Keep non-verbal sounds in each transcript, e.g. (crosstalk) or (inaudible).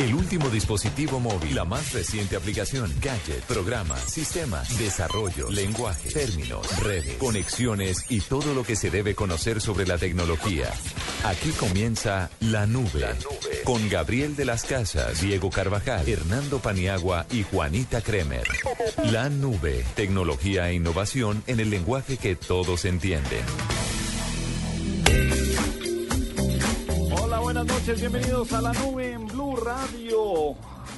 El último dispositivo móvil, la más reciente aplicación, gadget, programa, sistema, desarrollo, lenguaje, términos, redes, conexiones y todo lo que se debe conocer sobre la tecnología. Aquí comienza La Nube, con Gabriel de las Casas, Diego Carvajal, Hernando Paniagua y Juanita Kremer. La Nube, tecnología e innovación en el lenguaje que todos entienden. Buenas noches, bienvenidos a la nube en Blue Radio,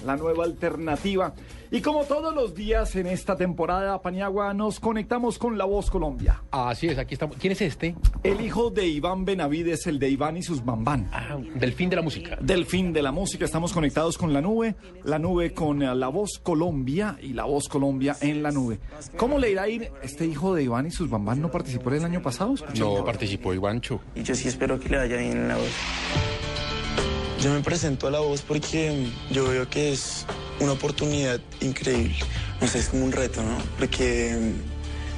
la nueva alternativa. Y como todos los días en esta temporada, Paniagua, nos conectamos con La Voz Colombia. Así es, aquí estamos. ¿Quién es este? El hijo de Iván Benavides, el de Iván y sus bambán. Ah, del fin de la música. Del fin de la música, estamos conectados con la nube, la nube con eh, La Voz Colombia y La Voz Colombia en la nube. ¿Cómo le irá a ir este hijo de Iván y sus bambán? ¿No participó el año pasado? Escuché. No participó Ivancho. Y yo sí espero que le vaya bien en la voz. Yo me presento a la voz porque yo veo que es una oportunidad increíble. No sé, es como un reto, ¿no? Porque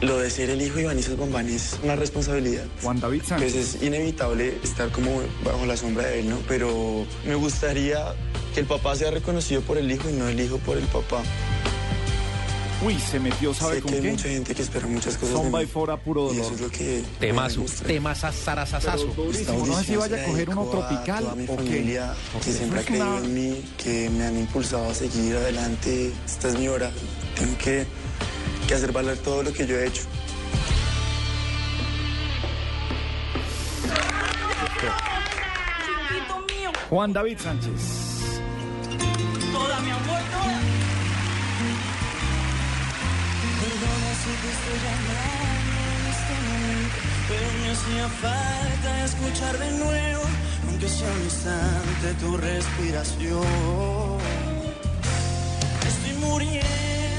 lo de ser el hijo de sus bombán es una responsabilidad. Juan David Pues Sánchez. es inevitable estar como bajo la sombra de él, ¿no? Pero me gustaría que el papá sea reconocido por el hijo y no el hijo por el papá. Uy, se metió, ¿sabe sé con que hay qué? mucha gente que espera muchas cosas Son by mí. four a puro Y dolor. eso es lo que Temazo. Pero durísimo, no sé si vaya a coger uno a tropical toda mi o familia que siempre ha creído en mí, que me han impulsado a seguir adelante. Esta es mi hora. Tengo que, que hacer valer todo lo que yo he hecho. Juan David Sánchez. toda mi amor, toda. Perdona si te estoy llamando en este momento, pero me hacía falta escuchar de nuevo, aunque sea un instante, tu respiración. Estoy muriendo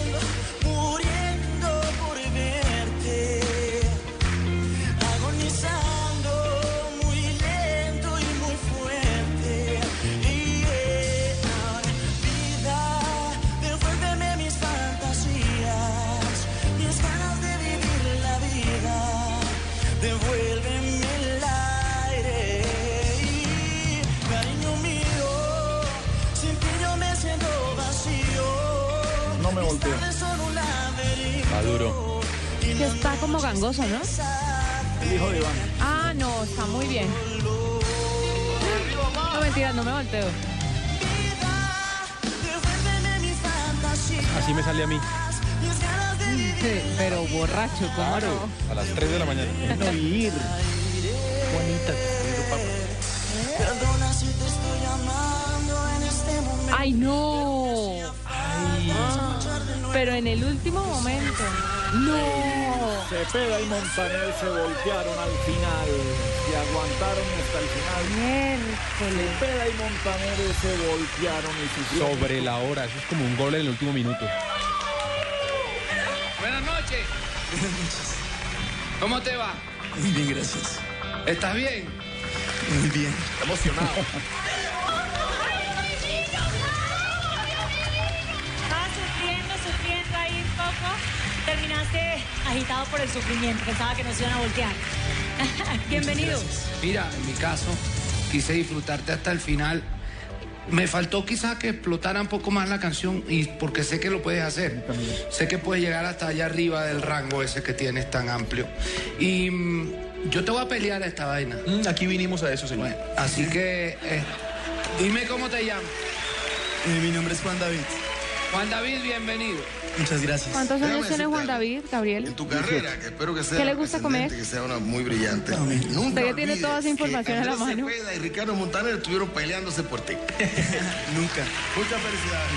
Que está como gangoso, ¿no? El hijo de Iván. Ah, no, está muy bien. No, mentira, no me volteo. Así me sale a mí. Sí, pero borracho, ¿cómo no? A las 3 de la mañana. No ir. Juanita. Perdona si te estoy llamando en este momento. ¡Ay, no! Pero en el último momento. ¡No! Cepeda y Montaner se voltearon al final. Se aguantaron hasta el final. Miércoles. Cepeda y Montaner se voltearon y sufrieron. Sobre la hora. Eso es como un gol en el último minuto. Buenas noches. ¿Cómo te va? Muy bien, gracias. ¿Estás bien? Muy bien. Emocionado. (laughs) Agitado por el sufrimiento. Pensaba que nos iban a voltear. (laughs) Bienvenido. Mira, en mi caso, quise disfrutarte hasta el final. Me faltó quizás que explotara un poco más la canción y porque sé que lo puedes hacer. Sé que puedes llegar hasta allá arriba del rango ese que tienes tan amplio. Y mm, yo te voy a pelear a esta vaina. aquí vinimos a eso, señor. Bueno, así que eh, dime cómo te llamas. Eh, mi nombre es Juan David. Juan David, bienvenido. Muchas gracias. ¿Cuántos años tiene Juan David, Gabriel? En tu carrera, que espero que sea. ¿Qué le gusta comer? Que sea una muy brillante. Amén. Nunca Usted ya tiene toda esa información que a la mano. Cepeda y Ricardo Montaner estuvieron peleándose por ti. (laughs) Nunca. Muchas felicidades.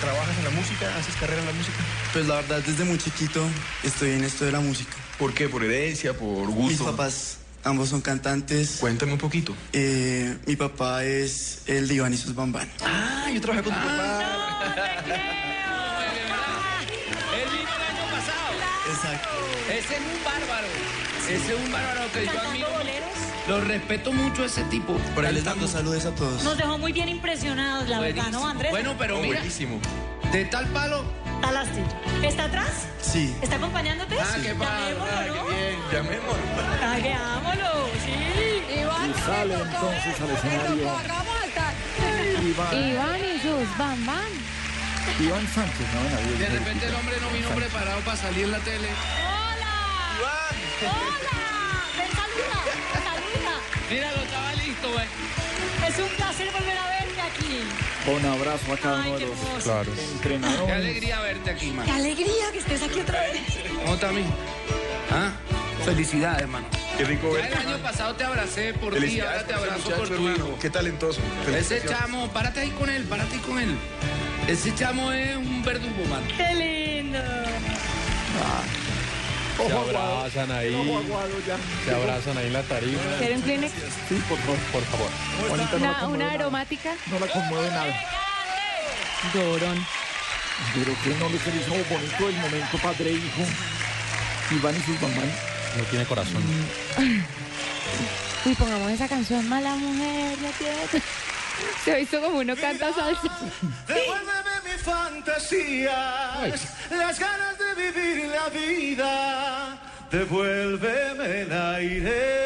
¿Trabajas en la música? ¿Haces carrera en la música? Pues la verdad, desde muy chiquito estoy en esto de la música. ¿Por qué? ¿Por herencia? ¿Por Mis papás, ambos son cantantes. Cuéntame un poquito. Eh, mi papá es el de Iván y sus bambán. Ah, yo trabajé con tu papá. Él Exacto. Ese es un bárbaro. Ese es un bárbaro que yo admiro. boleros. Lo respeto mucho a ese tipo. Por ahí les mando mucho. saludos a todos. Nos dejó muy bien impresionados, la verdad, ¿no. Andrés? Bueno, pero mira, Buenísimo. de tal palo. Talaste. ¿Está atrás? Sí. ¿Está acompañándote? Ah, qué padre. Llamémoslo, ah, ¿no? qué bien. Llamémoslo. Tagueámoslo, sí. Y sale entonces al escenario Iván, Iván y sus Bam Bam. Iván Sánchez, no, Navidad. De repente el hombre no vino preparado para salir en la tele. ¡Hola! ¡Hola! Ven, saluda, saluda. Míralo, estaba listo, güey. Es un placer volver a verte aquí. Un abrazo a cada Ay, uno de qué los. Qué entrenadores. alegría verte aquí, man. Qué alegría que estés aquí otra vez. ¿Cómo está mi? ¿Ah? Felicidades, hermano. Qué rico Ya el verte. año pasado te abracé por ti, Felicidades ahora te abrazo por tu hijo. Qué talentoso. Ese chamo, párate ahí con él, párate ahí con él. Ese chamo es un verdugo, man. Qué lindo. Ojo Se abrazan ahí, ya. se abrazan ahí en la tarima. ¿Quieren Kleenex? Sí, por favor. Por favor. Juanita no la Una, conmueve una nada. aromática. No la conmueve nada. Llorón. Pero que no les hizo bonito el momento padre e hijo. Iván y sus mamás. No tiene corazón. (laughs) Uy, pongamos esa canción, Mala Mujer, no tiene... Se ha visto como uno canta salsa. Devuélveme mis fantasías, las ganas de vivir la vida. Devuélveme el aire.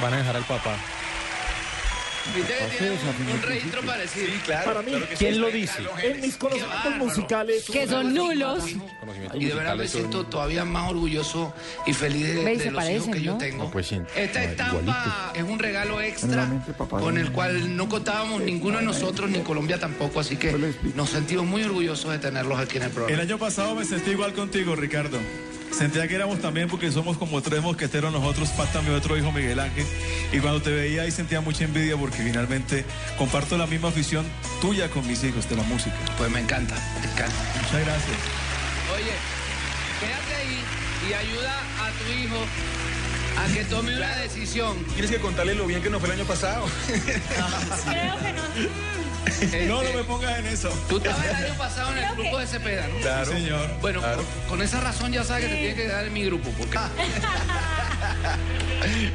Van a dejar al papá. Tiene un, un registro parecido. Sí, claro. Para mí, claro que sí. ¿Quién lo dice? En mis conocimientos musicales. Que son nulos. Y de verdad me siento todavía más orgulloso y feliz de, de los hijos parecen, que yo tengo. No, pues sí. Esta estampa es un regalo extra con el cual no contábamos ninguno de nosotros, ni Colombia tampoco, así que nos sentimos muy orgullosos de tenerlos aquí en el El programa. año pasado me sentí igual contigo, Ricardo. Sentía que éramos también porque somos como tres mosqueteros nosotros, falta mi otro hijo Miguel Ángel. Y cuando te veía ahí sentía mucha envidia porque finalmente comparto la misma afición tuya con mis hijos de la música. Pues me encanta, me encanta. Muchas gracias. Oye, quédate ahí y ayuda a tu hijo a que tome una decisión. Tienes que contarle lo bien que nos fue el año pasado. Creo que no. No, no me pongas en eso. Tú estabas el año pasado en el grupo de Cepeda, ¿no? Claro. Sí, señor. Bueno, con, con esa razón ya sabes que te tienes que quedar en mi grupo, porque (laughs)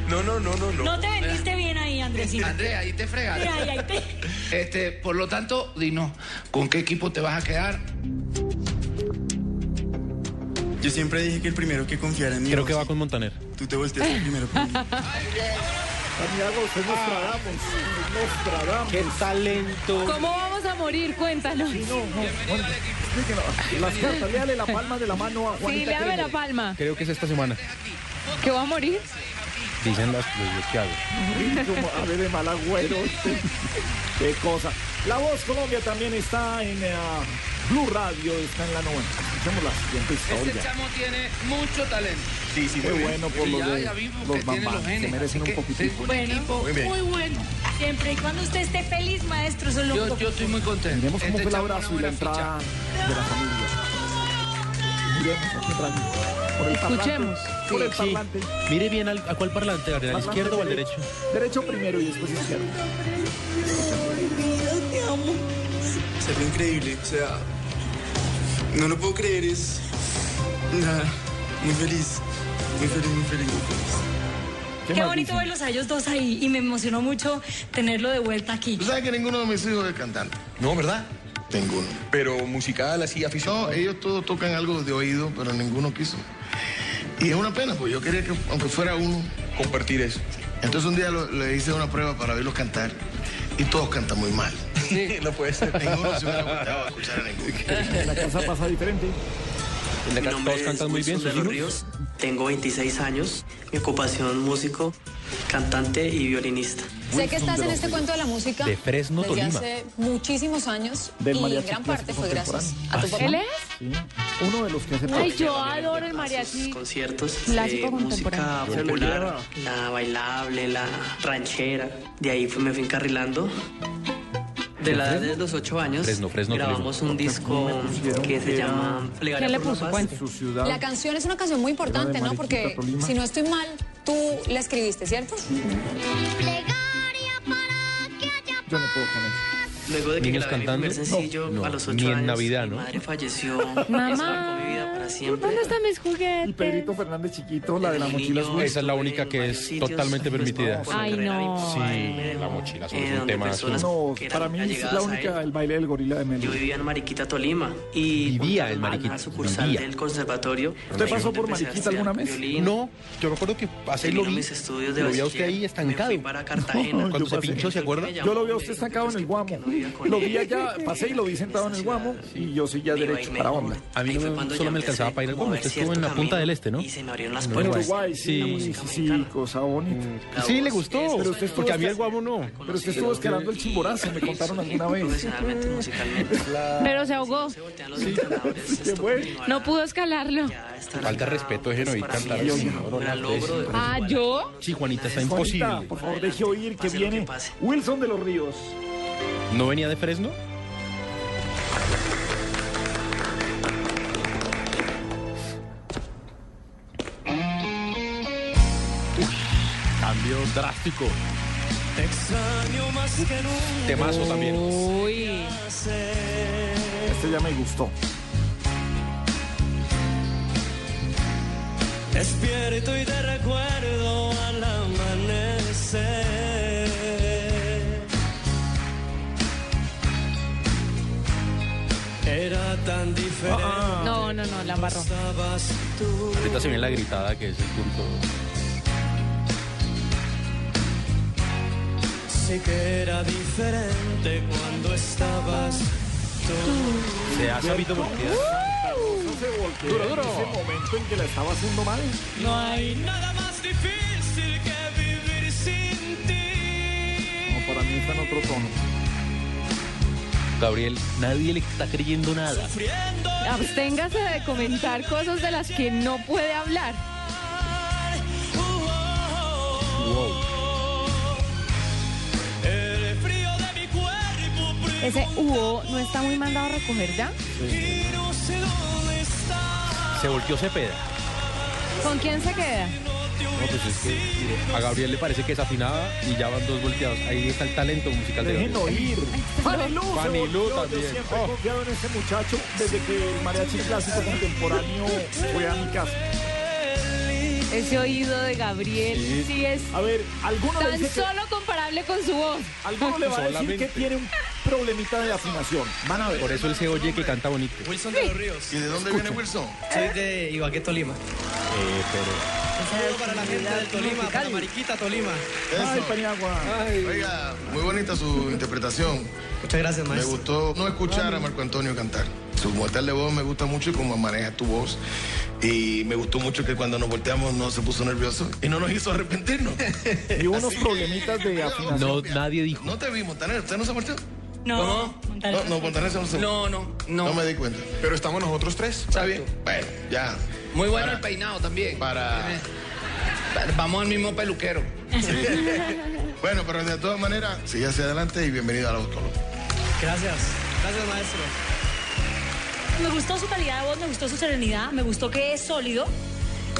No, no, no, no, no. No te vendiste bien ahí, Andresito. André, ahí te fregaste. Mira, ahí, ahí te... Este, por lo tanto, dinos, ¿con qué equipo te vas a quedar? Yo siempre dije que el primero que confiara en mí. Creo que va con Montaner. Tú te volteaste primero. Santiago, usted es Nostradamus. ¡Qué talento! ¿Cómo vamos a morir? Cuéntanos. Sí, no, no. Las cartas, léale la palma de la mano a Sí, Juanita. le dame la palma. Creo que es esta semana. ¿Que va a morir? Dicen las, los que hago. Como ave de mal agüero. este. Qué cosa. La Voz Colombia también está en eh, Blue Radio, está en la novena. Escuchemos la siguiente Este historia. chamo tiene mucho talento. Sí, sí, Qué muy bien. bueno por los de los bambán. Se merecen un un Bueno. equipo Muy muy bueno. Siempre y cuando usted esté feliz, maestro, eso es lo Yo, yo estoy muy contento. Miremos cómo Este fue el abrazo y la entrada ficha. de la familia. Miremos. Por el Escuchemos. Parlante, por el Sí. parlante. Mire bien al- a cuál parlante, al Parlante izquierdo o al derecho. derecho. Primero y después izquierdo. Te amo. Se fue increíble. O sea, no lo puedo creer. Es. Nada. Muy feliz. Muy feliz, muy feliz, muy feliz. Qué bonito verlos a ellos dos ahí y me emocionó mucho tenerlo de vuelta aquí. Tú sabes que ninguno de mis hijos es cantante. No, ¿verdad? Ninguno. Pero musical, así, aficionado. No, ellos todos tocan algo de oído, pero ninguno quiso. Y es una pena, pues yo quería que, aunque fuera uno. Compartir eso. Entonces un día lo- le hice una prueba para verlos cantar y todos cantan muy mal. no puede ser. Ninguno se hubiera gustado escuchar a ninguno. La casa pasa diferente. De acá todos cantan muy bien, sus hijos. Ríos, tengo 26 años, mi ocupación músico, cantante y violinista. Sé que estás en este cuento de la música De Fresno, desde Tolima. hace muchísimos años Del y mariachi gran parte fue gracias a tu ¿Ah, papá. ¿Él es? Sí. Uno de los que hace Ay, yo adoro el mariachi. Conciertos de música popular, la bailable, la ranchera. De ahí fue- me fui encarrilando. De la edad de los 8 años Fresno, Fresno, grabamos un disco que se llama Plegaria ¿Quién le por la puso? Paz. Cuente. Su ciudad. La canción es una canción muy importante, ¿no? Porque si no estoy mal, tú la escribiste, ¿cierto? Yo no puedo con eso. Luego de que ¿Niños grabé mi primer cantando? sencillo No, a los ni ocho en años, Navidad, mi ¿no? madre falleció. (laughs) Mamá. Eso marcó mi vida para siempre. ¿Dónde están mis juguetes? Y Pedrito Fernández chiquito, la de la mochila azul. Esa es la única que es totalmente permitida. Ay, no. Sí, la mochila azul es Eh, un tema No, para mí es la única, el baile del gorila de Yo Melo. vivía en Mariquita, Tolima. Y Vivía en Mariquita, sucursal vivía. del conservatorio. ¿Usted pasó por Mariquita alguna vez? No, yo recuerdo que así lo vi. mis estudios de Lo vi a usted ahí estancado. fui para Cartagena. (laughs) Cuando yo se pasé. pinchó, ¿se acuerda? Yo lo vi a usted estancado en el guamo. Lo vi allá, pasé y lo vi sentado en el guamo y yo seguía derecho para onda. A mí no solo me alcanzaba para ir al Guamo. Usted estuvo en la punta del este, ¿no? Y se me abrieron las puertas. Uruguay, sí, Sí. sí, sí, cosa bonita. Sí, le gustó. Pero usted Porque a mí el guamo no. Pero usted estuvo escalando el chimborazo, me contaron alguna vez. (laughs) Pero se ahogó. (laughs) No pudo escalarlo. Falta respeto de Genoví para mí cantar Ah, ¿yo? Sí, Juanita, está imposible. por favor, deje oír que viene. Wilson de los Ríos. ¿No venía de Fresno? Cambio drástico. Extraño más que nunca. Temazo también. Uy. Este ya me gustó. Despierto y te recuerdo al amanecer. Era tan diferente. No, no, no, la embarró. Ahorita se viene la gritada, que es el punto. Sí que era diferente cuando estabas tú. Se ha sabido voltear. No se volteó Duro, en duro. ese momento en que la estaba haciendo mal. No hay nada más difícil que vivir sin ti. No, para mí está en otro tono. Gabriel, nadie le está creyendo nada. Absténgase de comentar cosas de las que no puede hablar. Ese Hugo no está muy mandado a recoger ya. está. Se volteó Cepeda. ¿Con quién se queda? No, pues es que mire, a Gabriel le parece que es afinada y ya van dos volteados. Ahí está el talento musical de Dejen Gabriel. oír. Fanny Lu, se Fanny Lu volteó. también. Yo siempre he Oh. confiado en este muchacho desde que el mariachi clásico contemporáneo fue a mi casa. Ese oído de Gabriel sí, es A ver, ¿alguno le tan dice que, solo comparable con su voz. alguno le va a decir Solamente. que tiene un problemita de afinación? Van a ver. Por eso él se oye que canta bonito. Wilson de los Ríos. ¿Y de dónde viene Wilson? Soy de Ibagué, Tolima. Eh, pero... Un saludo para la gente del Tolima, para Mariquita, Tolima. Ay, Eso. Paniagua. Oiga, muy bonita su interpretación. Muchas gracias, Me maestro. gustó no escuchar a Marco Antonio cantar. Su mortal de voz me gusta mucho y cómo maneja tu voz. Y me gustó mucho que cuando nos volteamos no se puso nervioso y no nos hizo arrepentirnos. (laughs) Y unos Así que, problemitas de afinación. No, nadie dijo. No te vi, Montaner. ¿Usted no se volteó? No, No, no, Montaner no No, no, no. No me di cuenta. Pero estamos nosotros tres. ¿Está bien? Bueno, ya. Muy bueno Para- el peinado también. Para... Vamos al mismo peluquero. (laughs) Bueno, pero de todas maneras, sigue hacia adelante y bienvenido al autólogo. Gracias. Gracias, maestro. Me gustó su calidad de voz, me gustó su serenidad, me gustó que es sólido.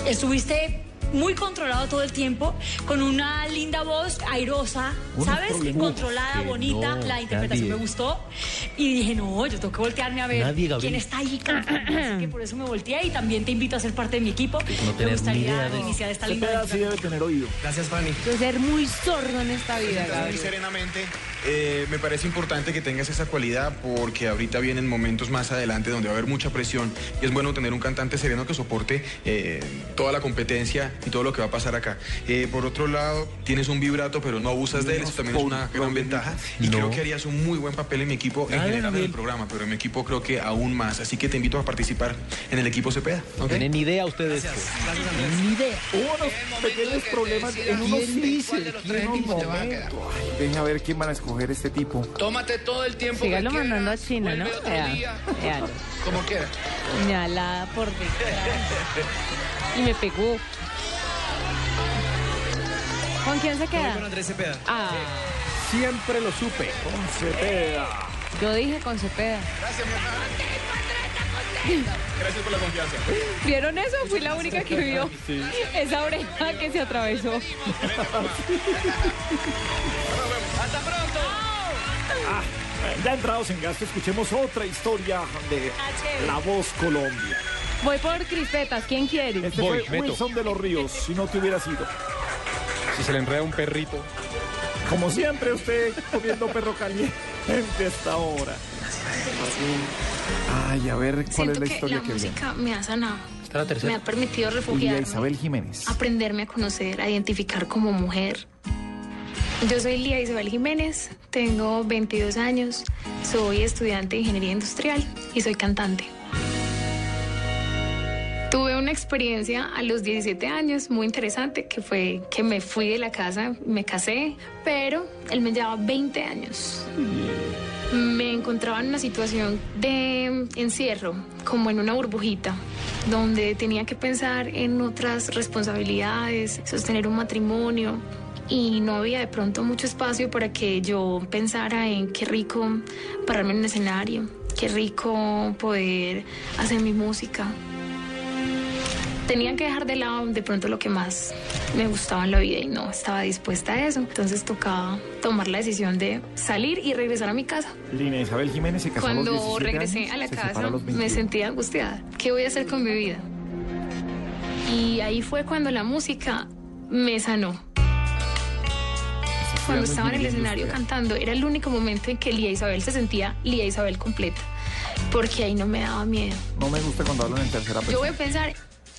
Estuviste muy controlado todo el tiempo, con una linda voz airosa, ¿sabes? Controlada, que bonita. no, la interpretación nadie. me gustó. Y dije, no, yo tengo que voltearme a ver Nadie, quién está ahí cantando. Así que por eso me volteé y también te invito a ser parte de mi equipo. no me gustaría idea de- iniciar esta linda sí debe tener oído. Gracias, Fanny. De ser muy sordo en esta vida, Muy Gabriel. serenamente, eh, me parece importante que tengas esa cualidad porque ahorita vienen momentos más adelante donde va a haber mucha presión y es bueno tener un cantante sereno que soporte eh, toda la competencia y todo lo que va a pasar acá. Eh, por otro lado, tienes un vibrato pero no abusas de él, eso también es una gran ventaja y No. creo que harías un muy buen papel en mi equipo en Ah, general en el programa, pero en mi equipo creo que aún más, así que te invito a participar en el equipo Cepeda. No ¿ok? tienen idea ustedes. Gracias. Gracias. Ni idea. Hubo unos pequeños problemas en unos ¿Quién de cuál de inicios, los en tres unos equipos te vas a quedar? momentos. Ay, Dejen a ver quién van a escoger este tipo. Tómate todo el tiempo Sígalo que mandando a China, ¿no? día, véalo. como quieras. Señalada por detrás. Y me pegó. ¿Con quién se Voy queda? con Andrés Cepeda. Ah, Siempre lo supe. Con Cepeda. yo dije con Cepeda. Gracias por la confianza. ¿Vieron eso? Fui la única que vio esa oreja que se atravesó. (laughs) Hasta pronto. Ya entrados en gasto, escuchemos otra historia de La Voz Colombia. Voy por crispetas, ¿quién quiere? Este Voy, fue. Wilson de los Ríos, si no te hubieras ido. Si se le enreda un perrito. Como siempre, usted comiendo perro caliente a esta hora. Ay, a ver, ¿cuál Siento es la que historia la que viene? música me ha sanado. Está la Me tercera. ha permitido refugiarme, Isabel Jiménez. aprenderme a conocer, a identificar como mujer. Yo soy Lía Isabel Jiménez, tengo 22 años, soy estudiante de ingeniería industrial y soy cantante. Tuve una experiencia a los 17 años muy interesante que fue que me fui de la casa, me casé, pero él me llevaba 20 años. Me encontraba en una situación de encierro, como en una burbujita, donde tenía que pensar en otras responsabilidades, sostener un matrimonio y no había de pronto mucho espacio para que yo pensara en qué rico pararme en un escenario, qué rico poder hacer mi música. Tenía que dejar de lado de pronto lo que más me gustaba en la vida y no estaba dispuesta a eso. Entonces tocaba tomar la decisión de salir y regresar a mi casa. Lina Isabel Jiménez se casó a los Cuando 17 regresé años, a la casa a me 21. sentía angustiada. ¿Qué voy a hacer con mi vida? Y ahí fue cuando la música me sanó. Cuando estaba en el escenario cantando, era el único momento en que Lía Isabel se sentía Lía Isabel completa. Porque ahí no me daba miedo. No me gusta cuando hablan en tercera Yo voy persona. a pensar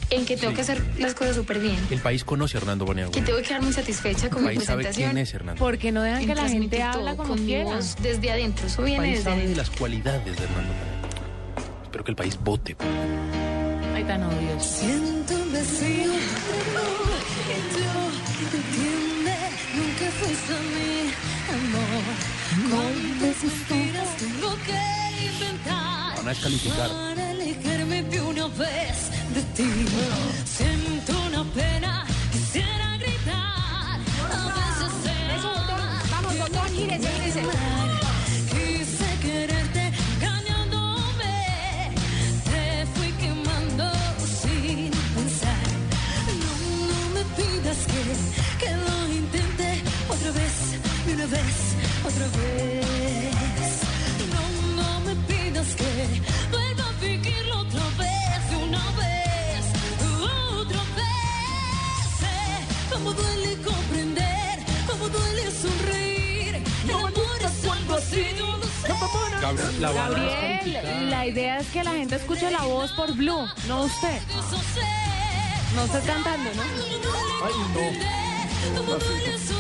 en que tengo que hacer las cosas súper bien. El país conoce a Hernando Paniagua. Que tengo que quedar muy satisfecha con El mi país sabe presentación. quién es Hernando. Porque no dejan En que la gente habla como con quiera. desde adentro. Eso El país desde sabe de las cualidades de Hernando Paniagua. Espero que el país vote. Ay, tan odioso. Siento un vacío fuiste mi amor. Cuando suspiras tengo que inventar Van a descalificar. para alejarme de una vez de ti. Siento una pena, vez, otra vez. No, no me pidas que vuelva a vivirlo otra vez, una vez, otra vez. Sé cómo duele comprender, cómo duele sonreír. El amor es algo así, lo sé. Gabriel, la. Gabriel, la idea es que la gente escuche la voz por Blue, no usted. No está cantando, ¿no? Ay, no.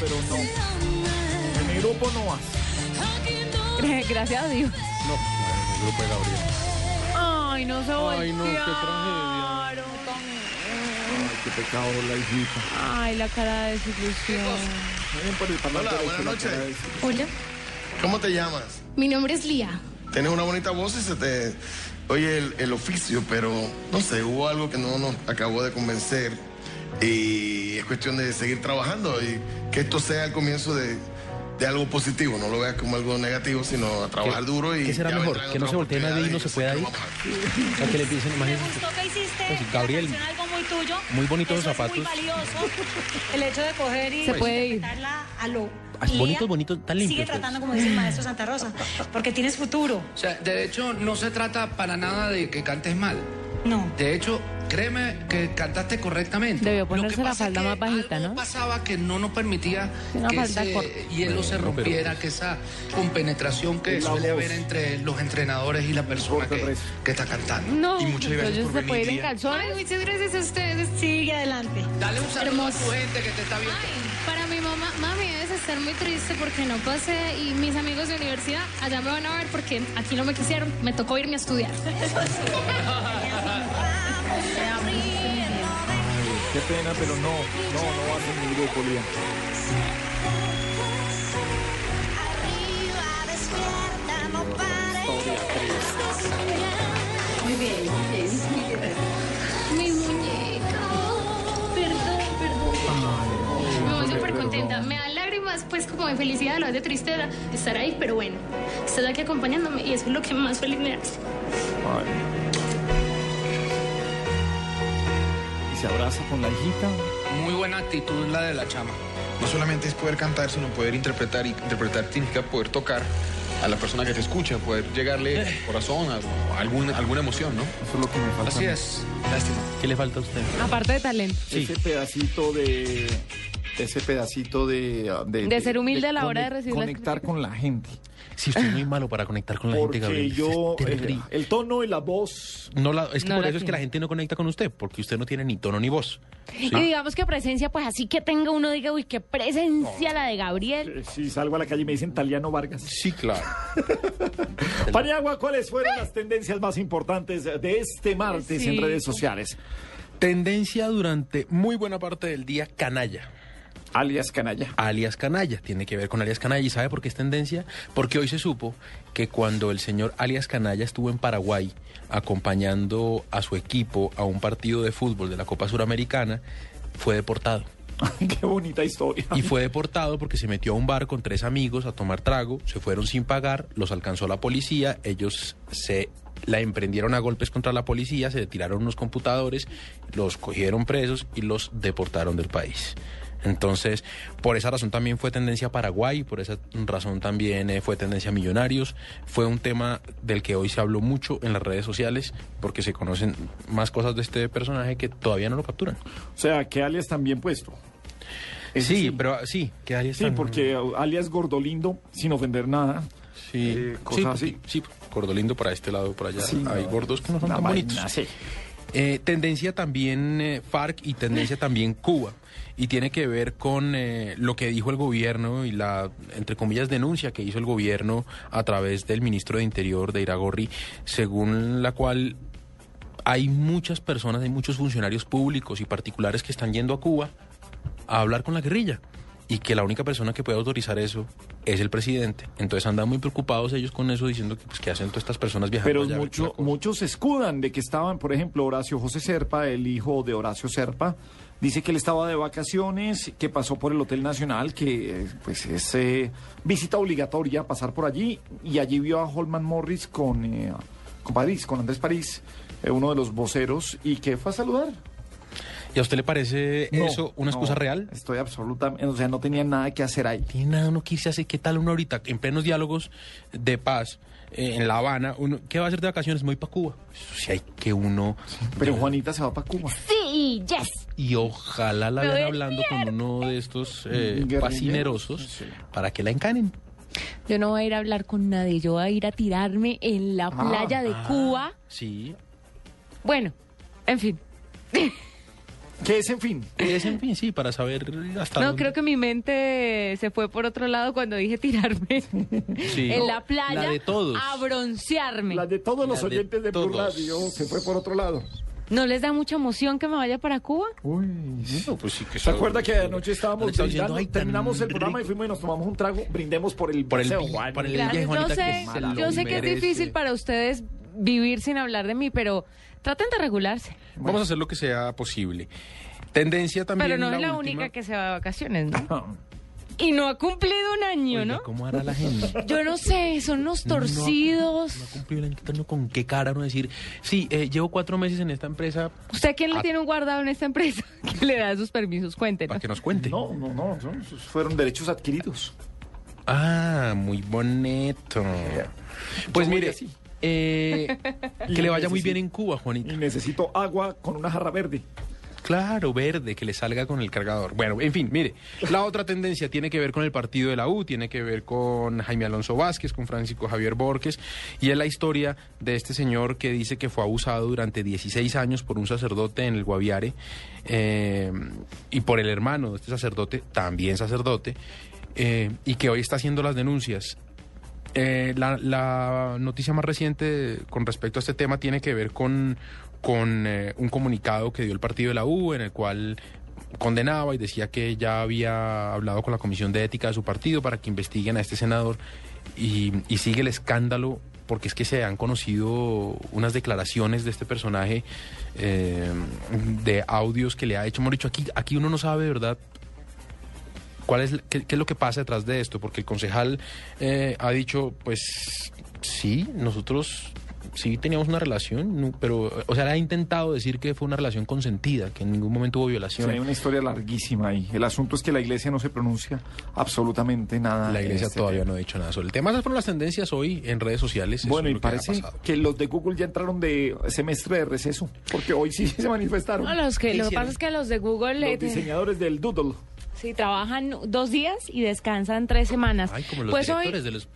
Pero no. En mi grupo no vas. (laughs) Gracias a Dios. No, el grupo de Gabriel. Ay, no se Ay, no, qué voltearon. Ay, qué pecado la hijita. Ay, la cara de desilusión. Hola, buenas noches. Hola, ¿Cómo te llamas? mi nombre es Lía. Tienes una bonita voz y se te oye el, el oficio, pero no sé, hubo algo que no nos acabó de convencer y es cuestión de seguir trabajando y que esto sea el comienzo de, de algo positivo, no lo veas como algo negativo, sino a trabajar ¿Qué- duro y... ¿Qué será mejor? Que no se voltee nadie y no se pueda ir. sé que lo vamos a- A que le empiecen, Me imagínense. gustó que hiciste Pues, Gabriel, algo muy tuyo. muy bonitos Eso los zapatos. Es muy valioso. (laughs) El hecho de coger y Se puede ir. a lo. Lía, bonitos, bonitos, tan limpios, Sigue pues. tratando como dice el maestro Santa Rosa. Porque tienes futuro. O sea, de hecho, no se trata para nada de que cantes mal. No. De hecho, créeme que cantaste correctamente. Debió Lo que ponerse la falda más bajita, algo ¿no? pasaba que no nos permitía Una que falda ese corta. hielo se rompiera, que esa compenetración que la suele voz. haber entre los entrenadores y la persona que, que está cantando. No, y muchas gracias entonces por se puede ir en Lía. calzones. Ay, muchas gracias a ustedes. Sigue adelante. Dale un saludo Hermoso. a tu gente que te está viendo. Para mi mamá, mami, debes estar muy triste porque no pasé y mis amigos de universidad allá me van a ver porque aquí no me quisieron, me tocó irme a estudiar. (laughs) Qué pena, pero no, no, no vas en mi grupo, Lía. Muy bien, súper contenta. Me dan lágrimas pues como de felicidad, a la vez de tristeza, estar ahí, pero bueno, estás aquí acompañándome y eso es lo que más feliz me hace. Y se abraza con la hijita. Muy buena actitud la de la chama. No solamente es poder cantar, sino poder interpretar. Y interpretar significa poder tocar a la persona que te escucha, poder llegarle al corazón, a, a alguna, alguna emoción, ¿no? Eso es lo que me falta. Así es. Lástima. ¿Qué le falta a usted? Aparte de talento. Ese pedacito de. Ese pedacito de. De ser humilde a la hora de recibir Conectar con la gente. Si usted es muy malo para conectar con la Porque gente, Gabriel. yo. Eh, el tono y la voz. No la- es que No por la eso es que la gente no conecta con usted, porque usted no tiene ni tono ni voz. ¿sí? Y digamos que presencia, pues así que tenga uno, diga, uy, qué presencia la de Gabriel. Si salgo a la calle y me dicen Taliano Vargas. Sí, claro. (laughs) Paniagua, ¿cuáles fueron las tendencias más importantes de este martes en redes sociales? Tendencia durante muy buena parte del día canalla. Alias Canalla. Alias Canalla, tiene que ver con alias Canalla. ¿Y sabe por qué es tendencia? Porque hoy se supo que cuando el señor alias Canalla estuvo en Paraguay acompañando a su equipo a un partido de fútbol de la Copa Suramericana, fue deportado. (laughs) Qué bonita historia. Y fue deportado porque se metió a un bar con tres amigos a tomar trago, se fueron sin pagar, los alcanzó la policía, ellos se la emprendieron a golpes contra la policía, se tiraron unos computadores, los cogieron presos y los deportaron del país. Entonces, por esa razón también fue tendencia Paraguay, por esa razón también eh, fue tendencia Millonarios. Fue un tema del que hoy se habló mucho en las redes sociales porque se conocen más cosas de este personaje que todavía no lo capturan. O sea, que alias también puesto. Sí, pero sí, que alias Sí, tan- porque alias Gordolindo, sin ofender nada. Sí, Eh, sí, cosas porque- así. sí, gordolindo para este lado, por allá. Sí, Hay no, gordos que no son tan vaina, bonitos. sí. Eh, tendencia también eh, FARC y tendencia también Cuba. Y tiene que ver con eh, lo que dijo el gobierno y la, entre comillas, denuncia que hizo el gobierno a través del ministro de Interior de Iragorri, según la cual hay muchas personas, hay muchos funcionarios públicos y particulares que están yendo a Cuba a hablar con la guerrilla y que la única persona que puede autorizar eso es el presidente. Entonces andan muy preocupados ellos con eso diciendo que pues qué hacen todas estas personas viajando Pero allá mucho- muchos se escudan de que estaban, por ejemplo, Horacio José Serpa, el hijo de Horacio Serpa, dice que él estaba de vacaciones, que pasó por el Hotel Nacional, que pues es eh, visita obligatoria pasar por allí, y allí vio a Holman Morris con, eh, con París, con Andrés París, eh, uno de los voceros, y que fue a saludar. ¿Y a usted le parece No, eso una excusa no, real? Estoy absolutamente, o sea, no tenía nada que hacer ahí. Tiene nada uno que irse así. ¿Qué tal uno ahorita, en plenos diálogos de paz eh, en La Habana? Uno, ¿Qué va a hacer de vacaciones? Me voy para Cuba. Si hay que uno... Pero Juanita se va para Cuba. Sí, yes. Y ojalá la vean hablando con uno de estos eh, sí. para que la encanen. Yo no voy a ir a hablar con nadie, yo voy a ir a tirarme en la Ah, playa de Cuba. Sí. Bueno, en fin. (laughs) ¿Qué es, en fin? Es en fin, sí, para saber hasta No, dónde- creo que mi mente se fue por otro lado cuando dije tirarme (laughs) Sí. en No, la playa la de todos. a broncearme. La de todos los La de oyentes de, Blue todos. Radio se fue por otro lado. ¿No les da mucha emoción que me vaya para Cuba? Uy, No, pues sí que ¿Se acuerda que anoche estábamos brindando? diciendo, "Ay, tan terminamos el programa y rico". fuimos y nos tomamos un trago. Brindemos por el Por el paseo, Juan. por el Yo Juanita, sé, que yo sé que es difícil para ustedes vivir sin hablar de mí, pero traten de regularse. Vamos a hacer lo que sea posible. Tendencia también. Pero no es la última. única que se va de vacaciones, ¿no? Y no ha cumplido un año, Oiga, ¿no? ¿Cómo hará la gente? (laughs) Yo no sé, son unos torcidos. No ha cumplido el año, ¿Con qué cara no decir? Sí, eh, llevo cuatro meses en esta empresa ¿Usted a quién le Ah. tiene un guardado en esta empresa (laughs) que le da sus permisos? Cuéntenos. para que nos cuente. No, no, no, son- fueron derechos adquiridos. Ah, muy bonito. Pues Yo mire, así. Eh, (laughs) que le vaya muy bien en Cuba, Juanita. Y necesito agua con una jarra verde. Claro, verde, que le salga con el cargador. Bueno, en fin, mire, la otra tendencia tiene que ver con el partido de la U, tiene que ver con Jaime Alonso Vázquez, con Francisco Javier Borges, y es la historia de este señor que dice que fue abusado durante 16 años por un sacerdote en el Guaviare eh, y por el hermano de este sacerdote, también sacerdote, eh, y que hoy está haciendo las denuncias. Eh, la, noticia más reciente con respecto a este tema tiene que ver con, con eh, un comunicado que dio el partido de la U en el cual condenaba y decía que ya había hablado con la Comisión de Ética de su partido para que investiguen a este senador y, y sigue el escándalo porque es que se han conocido unas declaraciones de este personaje eh, de audios que le ha hecho. Hemos dicho, aquí, aquí uno no sabe, ¿verdad? ¿Cuál es, qué, qué es lo que pasa detrás de esto? Porque el concejal eh, ha dicho, pues sí, nosotros sí teníamos una relación, no- pero, o sea, ha intentado decir que fue una relación consentida, que en ningún momento hubo Sí, violación. hay una historia larguísima ahí. El asunto es que la iglesia no se pronuncia absolutamente nada. La iglesia este todavía tema. no ha dicho nada sobre el tema. Esas fueron las tendencias hoy en redes sociales. Bueno, y que parece que los de Google ya entraron de semestre de receso, porque hoy sí (laughs) se manifestaron. No, los que, ¿Qué lo que pasa es que los de Google Los diseñadores del Doodle. Sí, trabajan dos días y descansan tres semanas. Ay, como los pues hoy, directores de los...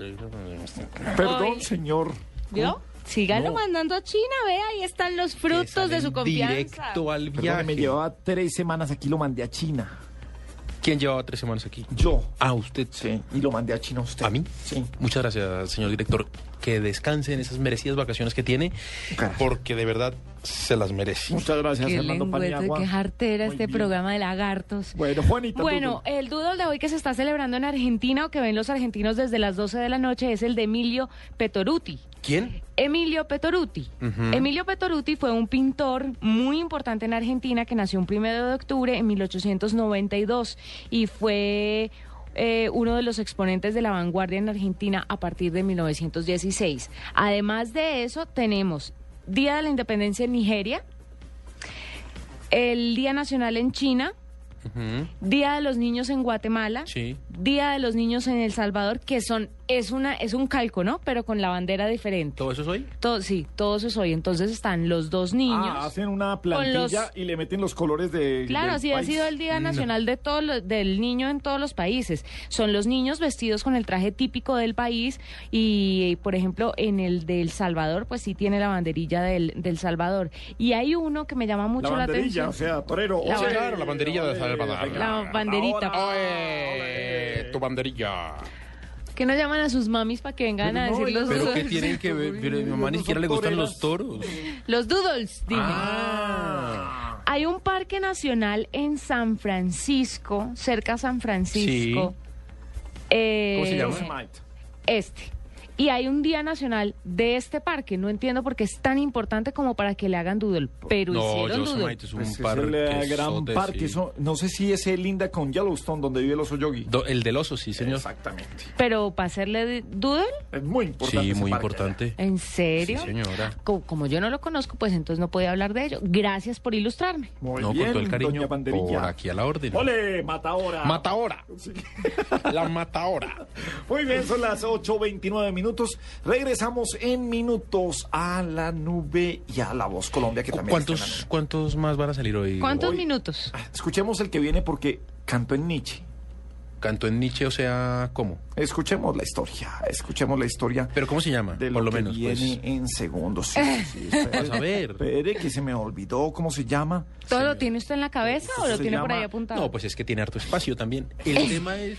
Perdón, Hoy- señor. ¿vio? Síganlo No. mandando a China, ve, ahí están los frutos de su confianza. Directo al Perdón, viaje. me llevaba tres semanas aquí, lo mandé a China. ¿Quién llevaba tres semanas aquí? Yo. Ah, usted. Sí, y lo mandé a China a usted. ¿A mí? Sí. Muchas gracias, señor director. Que descanse en esas merecidas vacaciones que tiene, porque de verdad se las merece. Muchas gracias, Qué Fernando lengüete, Paniagua. qué jartera Muy este bien. programa de lagartos. Bueno, Juanita. Bueno, el doodle de hoy que se está celebrando en Argentina o que ven los argentinos desde las 12 de la noche es el de Emilio Petoruti. ¿Quién? Emilio Petoruti. Emilio Petoruti fue un pintor muy importante en Argentina que nació un primero de octubre en 1892 y fue eh, uno de los exponentes de la vanguardia en Argentina a partir de 1916. Además de eso, tenemos Día de la Independencia en Nigeria, el Día Nacional en China. Día de los Niños en Guatemala, Sí. Día de los Niños en El Salvador, que son es una es un calco, ¿no? Pero con la bandera diferente. ¿Todo eso es hoy? Todo, sí, todo eso es hoy. Entonces están los dos niños. Ah, hacen una plantilla los- y le meten los colores de. Claro, del así ha país. sido el Día Nacional de todo lo- del Niño en todos los países. Son los niños vestidos con el traje típico del país y, por ejemplo, en el del Salvador, pues sí tiene la banderilla del, del Salvador. Y hay uno que me llama mucho La la, banderilla, atención. o sea, torero. La ban- Claro, la banderilla de Salvador. La banderita. ahora, ¡Oye! Tu banderilla. Que no llaman a sus mamis para que vengan a Pero no, decir los, ¿Pero qué tienen que ver? Pero a mi mamá ni no siquiera le gustan los toros. los doodles. dije. Ah. Hay un parque nacional en San Francisco, cerca a San Francisco. Eh, ¿Cómo se llama? Este. Y hay un día nacional de este parque. No entiendo por qué es tan importante como para que le hagan doodle. Pero No, hicieron doodle. Es un Pues es parque. el eh, gran parque. sí. eso- no sé si es el linda con Yellowstone, donde vive el oso yogi. Do- el del oso, sí, señor. Exactamente. Pero para hacerle doodle, Es muy importante. Sí, ese muy parque. importante. ¿en Sí, serio? señora. Co- como yo no lo conozco, pues entonces no puedo hablar de ello. Gracias por ilustrarme. Muy No, bien, con todo el cariño. Por aquí a la orden. ¡Ole, mata ahora! Mata ahora. (laughs) La mata ahora. Muy bien, son las 8.29 minutos. Regresamos en minutos a la nube y a la voz Colombia, que también está en la ¿Cuántos, nube. ¿Cuántos más van a salir hoy? ¿Cuántos Hoy- minutos? Ah, Escuchemos el que viene porque canto en Nietzsche. Canto en Nietzsche, o sea, ¿cómo? Escuchemos la historia, escuchemos la historia. ¿Pero cómo se llama? De Por lo que menos, viene pues. en segundos. Sí, sí, sí, espere. Vas a ver. Espere, que se me olvidó cómo se llama. ¿Todo lo tiene usted en la cabeza o lo tiene por ahí apuntado? No, pues es que tiene harto espacio también. El (laughs) tema es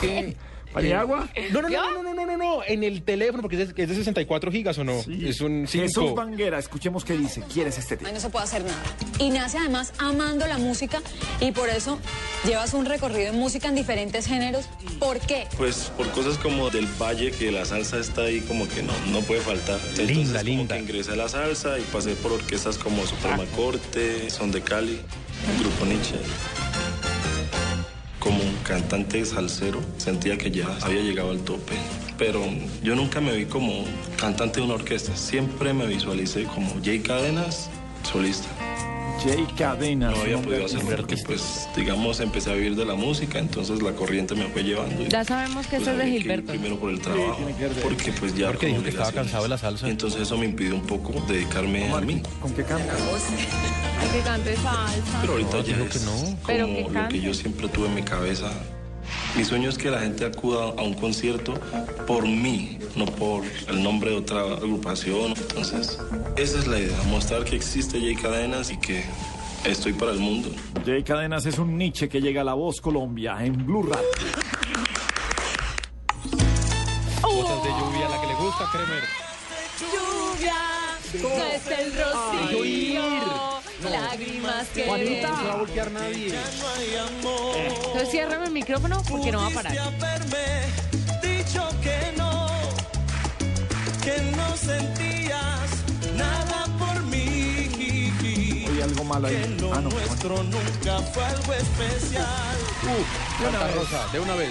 que... (laughs) ¿Paniagua? No, no, no, no, no, no, no, no, en el teléfono, porque es de, es de 64 gigas o no. Es un 5. Jesús Banguera, escuchemos qué dice. ¿Quieres este tema? Ahí no se puede hacer nada. Y nace además amando la música y por eso llevas un recorrido en música en diferentes géneros. ¿Por qué? Pues por cosas como del valle, que la salsa está ahí como que no, no puede faltar. Entonces, Linda, como linda. que ingresé a la salsa y pasé por orquestas como Suprema Corte, Son de Cali, Grupo Nietzsche. Como cantante salsero, sentía que ya había llegado al tope. Pero yo nunca me vi como cantante de una orquesta. Siempre me visualicé como Jay Cadenas, solista. Jay Cadenas. No había podido hacer porque, pues, digamos, empecé a vivir de la música, entonces la corriente me fue llevando. y- Ya sabemos que pues esto es de que ir Gilberto. Primero por el trabajo, porque pues ya... Porque dijo que estaba cansado de la salsa. Y entonces eso me impidió un poco dedicarme a mí. ¿Con qué canta? Hay que cante salsa. Pero ahorita No, ya es que no. como Pero que lo que yo siempre tuve en mi cabeza. Mi sueño es que la gente acuda a un concierto por mí, no por el nombre de otra agrupación. Entonces, esa es la idea, mostrar que existe Jay Cadenas y que estoy para el mundo. Jay Cadenas es un Nietzsche que llega a la voz Colombia en Blue Radio. Cosas de lluvia, la que le gusta, Kremer. Lluvia, no es el rocío, lágrimas que... Juanita, no va a voltear nadie. Entonces ciérrame el micrófono porque no va a parar. dicho que no, que no sentías nada por mí. Oye, algo malo ahí. Que lo Ah, no. nuestro nunca fue algo especial. Uh, de una vez.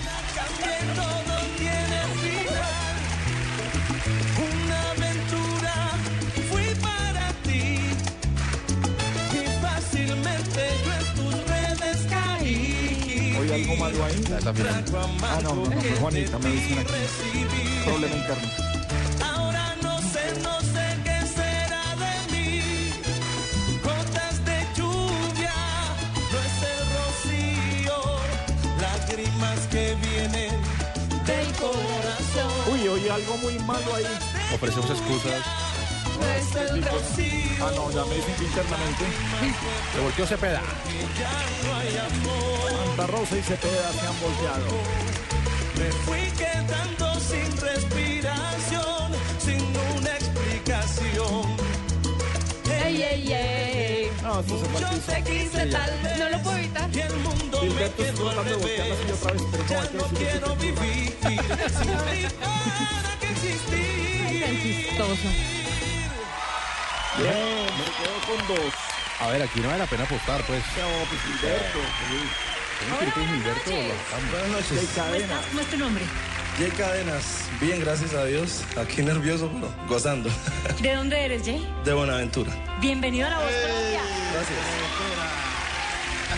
Algo malo ahí? Trago Ah, no, no, no, fue Juanita, me dicen aquí. Problema interno. Ahora no sé, no sé qué será de mí. Gotas de lluvia, no es el rocío. Lágrimas que vienen del corazón. Uy, oye algo muy malo ahí. Ofrecemos excusas. El rocío. Ah, no, ya me dicen internamente. Se volteó Cepeda. Santa Rosa y Cepeda se han volteado. Me fui quedando sin respiración, sin una explicación. Ey, ey, ey. No, esto se fue al Yo te quise tal vez. No lo puedo evitar. Y el mundo me Gilberto está quedó al revés. Ya no quiero vivir sin (laughs) ti para que existir. Tan chistoso. Bien, me quedo con dos. A ver, aquí no vale la pena apostar, pues. No, pues Gilberto. ¿Cómo Gilberto lo bajamos? Buenas Jay noches. Cadena. ¿Cómo es tu nombre? Jay Cadenas, bien, gracias a Dios. Aquí nervioso, pero gozando. ¿De dónde eres, Jay? De Buenaventura. Bienvenido a La Voz Colombia. Gracias.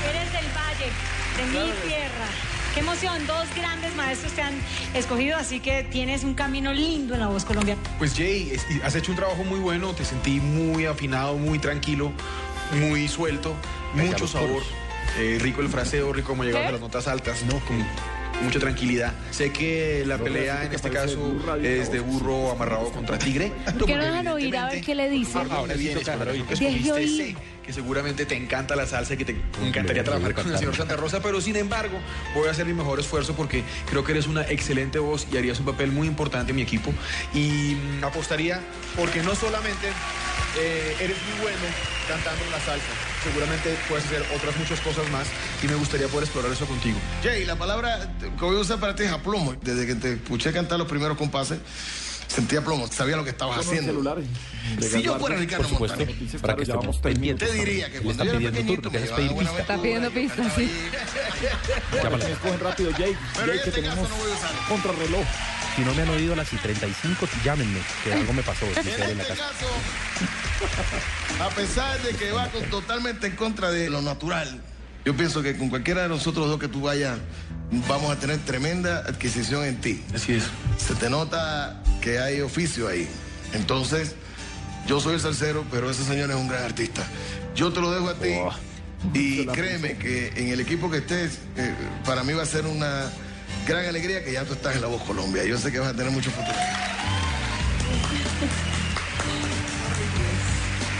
Eres del Valle, de mi tierra. Qué emoción, dos grandes maestros te han escogido, así que tienes un camino lindo en La Voz Colombia. Pues Jay, has hecho un trabajo muy bueno, te sentí muy afinado, muy tranquilo, muy suelto, mucho sabor, eh, rico el fraseo, rico como llegaron a las notas altas, no, con mucha tranquilidad. Sé que la pelea en este caso es de burro amarrado contra tigre. ¿Por qué no dejan oír a ver qué le dicen? Ahora Deje oír. Que seguramente te encanta la salsa y que te encantaría trabajar con el señor Santa Rosa, pero sin embargo voy a hacer mi mejor esfuerzo porque creo que eres una excelente voz y harías un papel muy importante en mi equipo y mm, apostaría porque no solamente eh, eres muy bueno cantando la salsa, seguramente puedes hacer otras muchas cosas más y me gustaría poder explorar eso contigo. Jay, la palabra que voy a usar para ti es aplomo. Desde que te escuché cantar los primeros compases, sentía plomo, sabía lo que estabas haciendo. celular. Si yo fuera Ricardo Por supuesto, Montaner, para que estemos pendientes. te diría que cuando yo era pidiendo pequeñito turno, me llevaba a pedir Buenaventura, Está pidiendo pistas, sí. (laughs) Escogen rápido, Jay. Pero Jay, en que este caso tenemos no voy a usar. contrarreloj. Si no me han oído a las y 35, llámenme, que algo me pasó. En sucede en la este casa. caso, a pesar de que va con- totalmente en contra de lo natural, yo pienso que con cualquiera de nosotros dos que tú vayas, vamos a tener tremenda adquisición en ti. Así es. Se te nota que hay oficio ahí. Entonces, yo soy el salsero, pero ese señor es un gran artista. Yo te lo dejo a ti. Y créeme que en el equipo que estés, eh, para mí va a ser una gran alegría que ya tú estás en La Voz Colombia. Yo sé que vas a tener mucho futuro.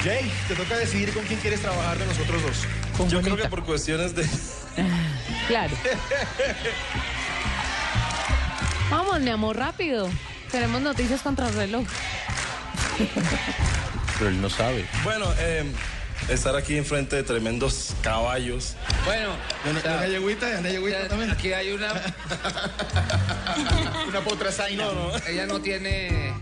Jay, te toca decidir con quién quieres trabajar de nosotros dos. Yo creo que por cuestiones de... (laughs) Claro. Vamos, mi amor, rápido. Tenemos noticias contra el reloj. Pero él no sabe. Bueno, eh, estar aquí enfrente de tremendos caballos. Bueno, ¿Y o sea, una yegüita? ¿Y una yegüita también? aquí hay una. (laughs) Una potra zaina. Ella no tiene.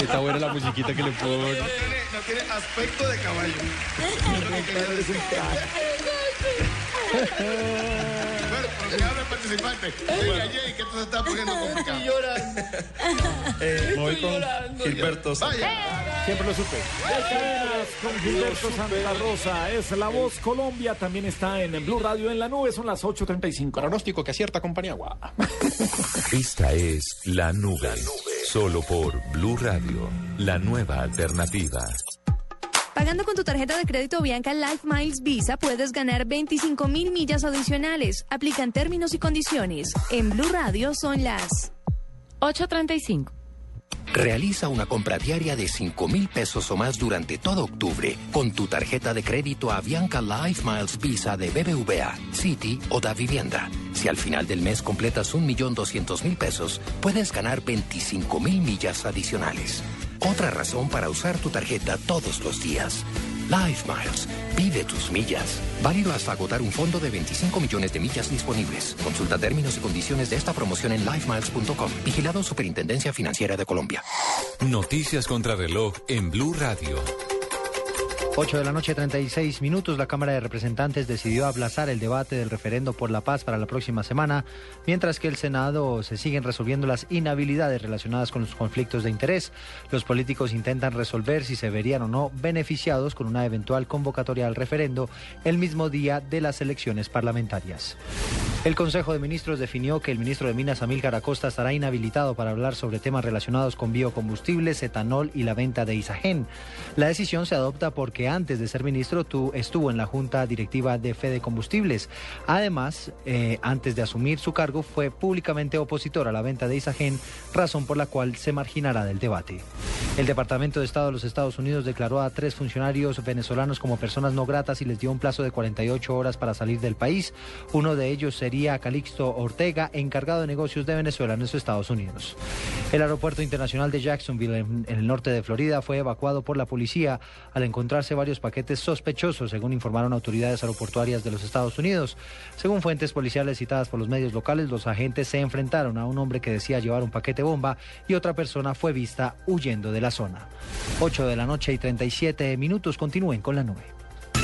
Está buena la musiquita que le pongo. No tiene, no tiene aspecto de caballo. (laughs) pero que hable participante. Jay, que esto se está poniendo complicado. (laughs) Eh, voy con Gilberto. Vaya. Siempre lo supe. Cadenas con Gilberto Santa Rosa. Es La Voz Colombia. También está en Blue Radio en la nube. Son las 8.35. Pronóstico que acierta compañía agua. Esta es La Nube. Solo por Blue Radio, la nueva alternativa. Pagando con tu tarjeta de crédito Bianca Life Miles Visa puedes ganar 25 mil millas adicionales. Aplican términos y condiciones. En Blue Radio son las 8.35. Realiza una compra diaria de 5 mil pesos o más durante todo octubre con tu tarjeta de crédito Avianca Life Miles Visa de BBVA, City o Da Vivienda. Si al final del mes completas 1.200.000 pesos, puedes ganar 25 mil millas adicionales. Otra razón para usar tu tarjeta todos los días. Life Miles. Vive tus millas. Válido hasta agotar un fondo de 25 millones de millas disponibles. Consulta términos y condiciones de esta promoción en lifemiles.com. Vigilado Superintendencia Financiera de Colombia. Noticias contra reloj en Blue Radio. 8 de la noche, 36 minutos. La Cámara de Representantes decidió aplazar el debate del referendo por la paz para la próxima semana, mientras que el Senado se siguen resolviendo las inhabilidades relacionadas con los conflictos de interés. Los políticos intentan resolver si se verían o no beneficiados con una eventual convocatoria al referendo el mismo día de las elecciones parlamentarias. El Consejo de Ministros definió que el ministro de Minas, Amílcar Acosta, estará inhabilitado para hablar sobre temas relacionados con biocombustibles, etanol y la venta de Isagen. La decisión se adopta porque antes de ser ministro tú estuvo en la Junta Directiva de Fede Combustibles. Además, eh, antes de asumir su cargo, fue públicamente opositor a la venta de Isagen, razón por la cual se marginará del debate. El Departamento de Estado de los Estados Unidos declaró a tres funcionarios venezolanos como personas no gratas y les dio un plazo de 48 horas para salir del país. Uno de ellos sería Calixto Ortega, encargado de negocios de Venezuela en los Estados Unidos. El aeropuerto internacional de Jacksonville, en, en el norte de Florida, fue evacuado por la policía al encontrarse varios paquetes sospechosos, según informaron autoridades aeroportuarias de los Estados Unidos. Según fuentes policiales citadas por los medios locales, los agentes se enfrentaron a un hombre que decía llevar un paquete bomba y otra persona fue vista huyendo de la zona. 8 de la noche y 37 minutos. Continúen con la nube.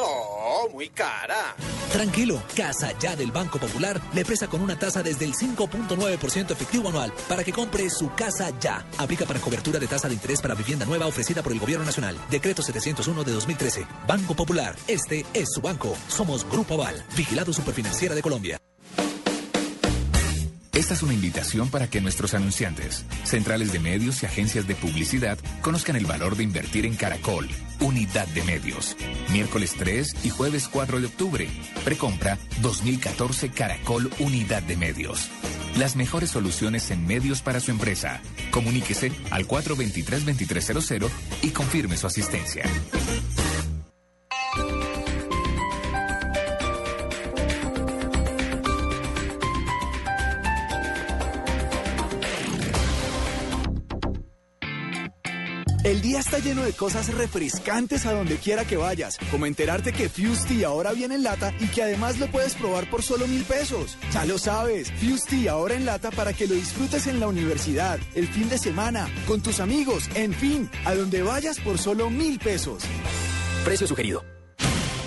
No, muy cara. Tranquilo, Casa Ya del Banco Popular le presta con una tasa desde el 5.9% efectivo anual para que compre su casa ya. Aplica para cobertura de tasa de interés para vivienda nueva ofrecida por el Gobierno Nacional. Decreto 701 de 2013. Banco Popular, este es su banco. Somos Grupo Aval, vigilado superfinanciera de Colombia. Esta es una invitación para que nuestros anunciantes, centrales de medios y agencias de publicidad conozcan el valor de invertir en Caracol, unidad de medios. Miércoles 3 y jueves 4 de octubre. Precompra 2014 Caracol Unidad de Medios. Las mejores soluciones en medios para su empresa. Comuníquese al 423-2300 y confirme su asistencia. El día está lleno de cosas refrescantes a donde quiera que vayas, como enterarte que Fusti ahora viene en lata y que además lo puedes probar por solo mil pesos. Ya lo sabes, Fusti ahora en lata para que lo disfrutes en la universidad, el fin de semana, con tus amigos, en fin, a donde vayas por solo mil pesos. Precio sugerido.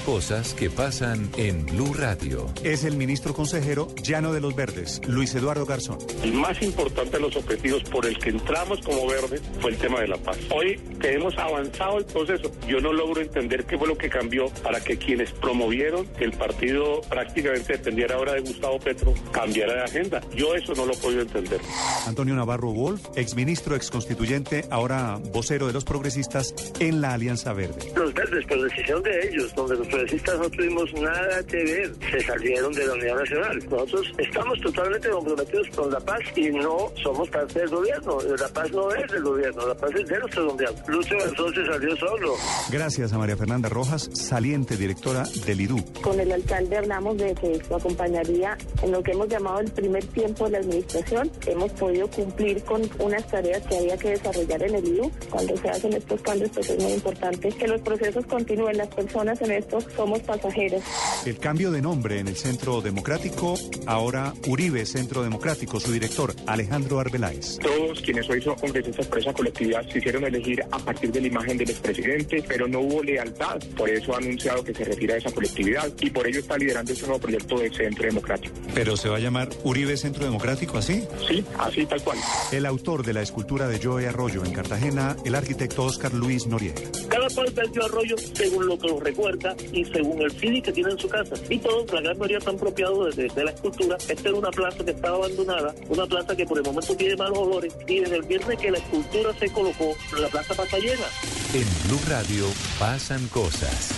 Cosas que pasan en Blue Radio. Es el ministro consejero Llano de los Verdes, Luis Eduardo Garzón. El más importante de los objetivos por el que entramos como verde fue el tema de la paz. Hoy que hemos avanzado el proceso, yo no logro entender qué fue lo que cambió para que quienes promovieron que el partido prácticamente dependiera ahora de Gustavo Petro cambiara de agenda. Yo eso no lo he podido entender. Antonio Navarro Wolf, exministro, exconstituyente, ahora vocero de los progresistas en la Alianza Verde. Los verdes, por decisión de ellos, donde los progresistas no tuvimos nada que ver, se salieron de la Unidad Nacional. Nosotros estamos totalmente comprometidos con la paz y no somos parte del gobierno. La paz no es del gobierno, la paz es de nuestro gobierno. Lucho Garzón se salió solo. Gracias a María Fernanda Rojas, saliente directora del IDU. Con el alcalde hablamos de que esto acompañaría en lo que hemos llamado el primer tiempo de la administración. Hemos podido cumplir con unas tareas que había que desarrollar en el IDU. Cuando se hacen estos cambios, pues es muy importante que los procesos continúen. Las personas en somos pasajeros. El cambio de nombre en el Centro Democrático, ahora Uribe Centro Democrático, su director Alejandro Arbeláez. Todos quienes hoy son congresistas por esa colectividad se hicieron elegir a partir de la imagen del expresidente, pero no hubo lealtad. Por eso ha anunciado que se retira de esa colectividad y por ello está liderando este nuevo proyecto de Centro Democrático. ¿Pero se va a llamar Uribe Centro Democrático así? Sí, así tal cual. El autor de la escultura de Joe Arroyo en Cartagena, el arquitecto Oscar Luis Noriega. Cada cual perdió arroyo según lo que lo recuerda y según el feeling que tiene en su casa. Y todos, la gran mayoría están apropiados de, la escultura. Esta es una plaza que estaba abandonada, una plaza que por el momento tiene malos olores y desde el viernes que la escultura se colocó, la plaza pasa llena. En Blue Radio pasan cosas.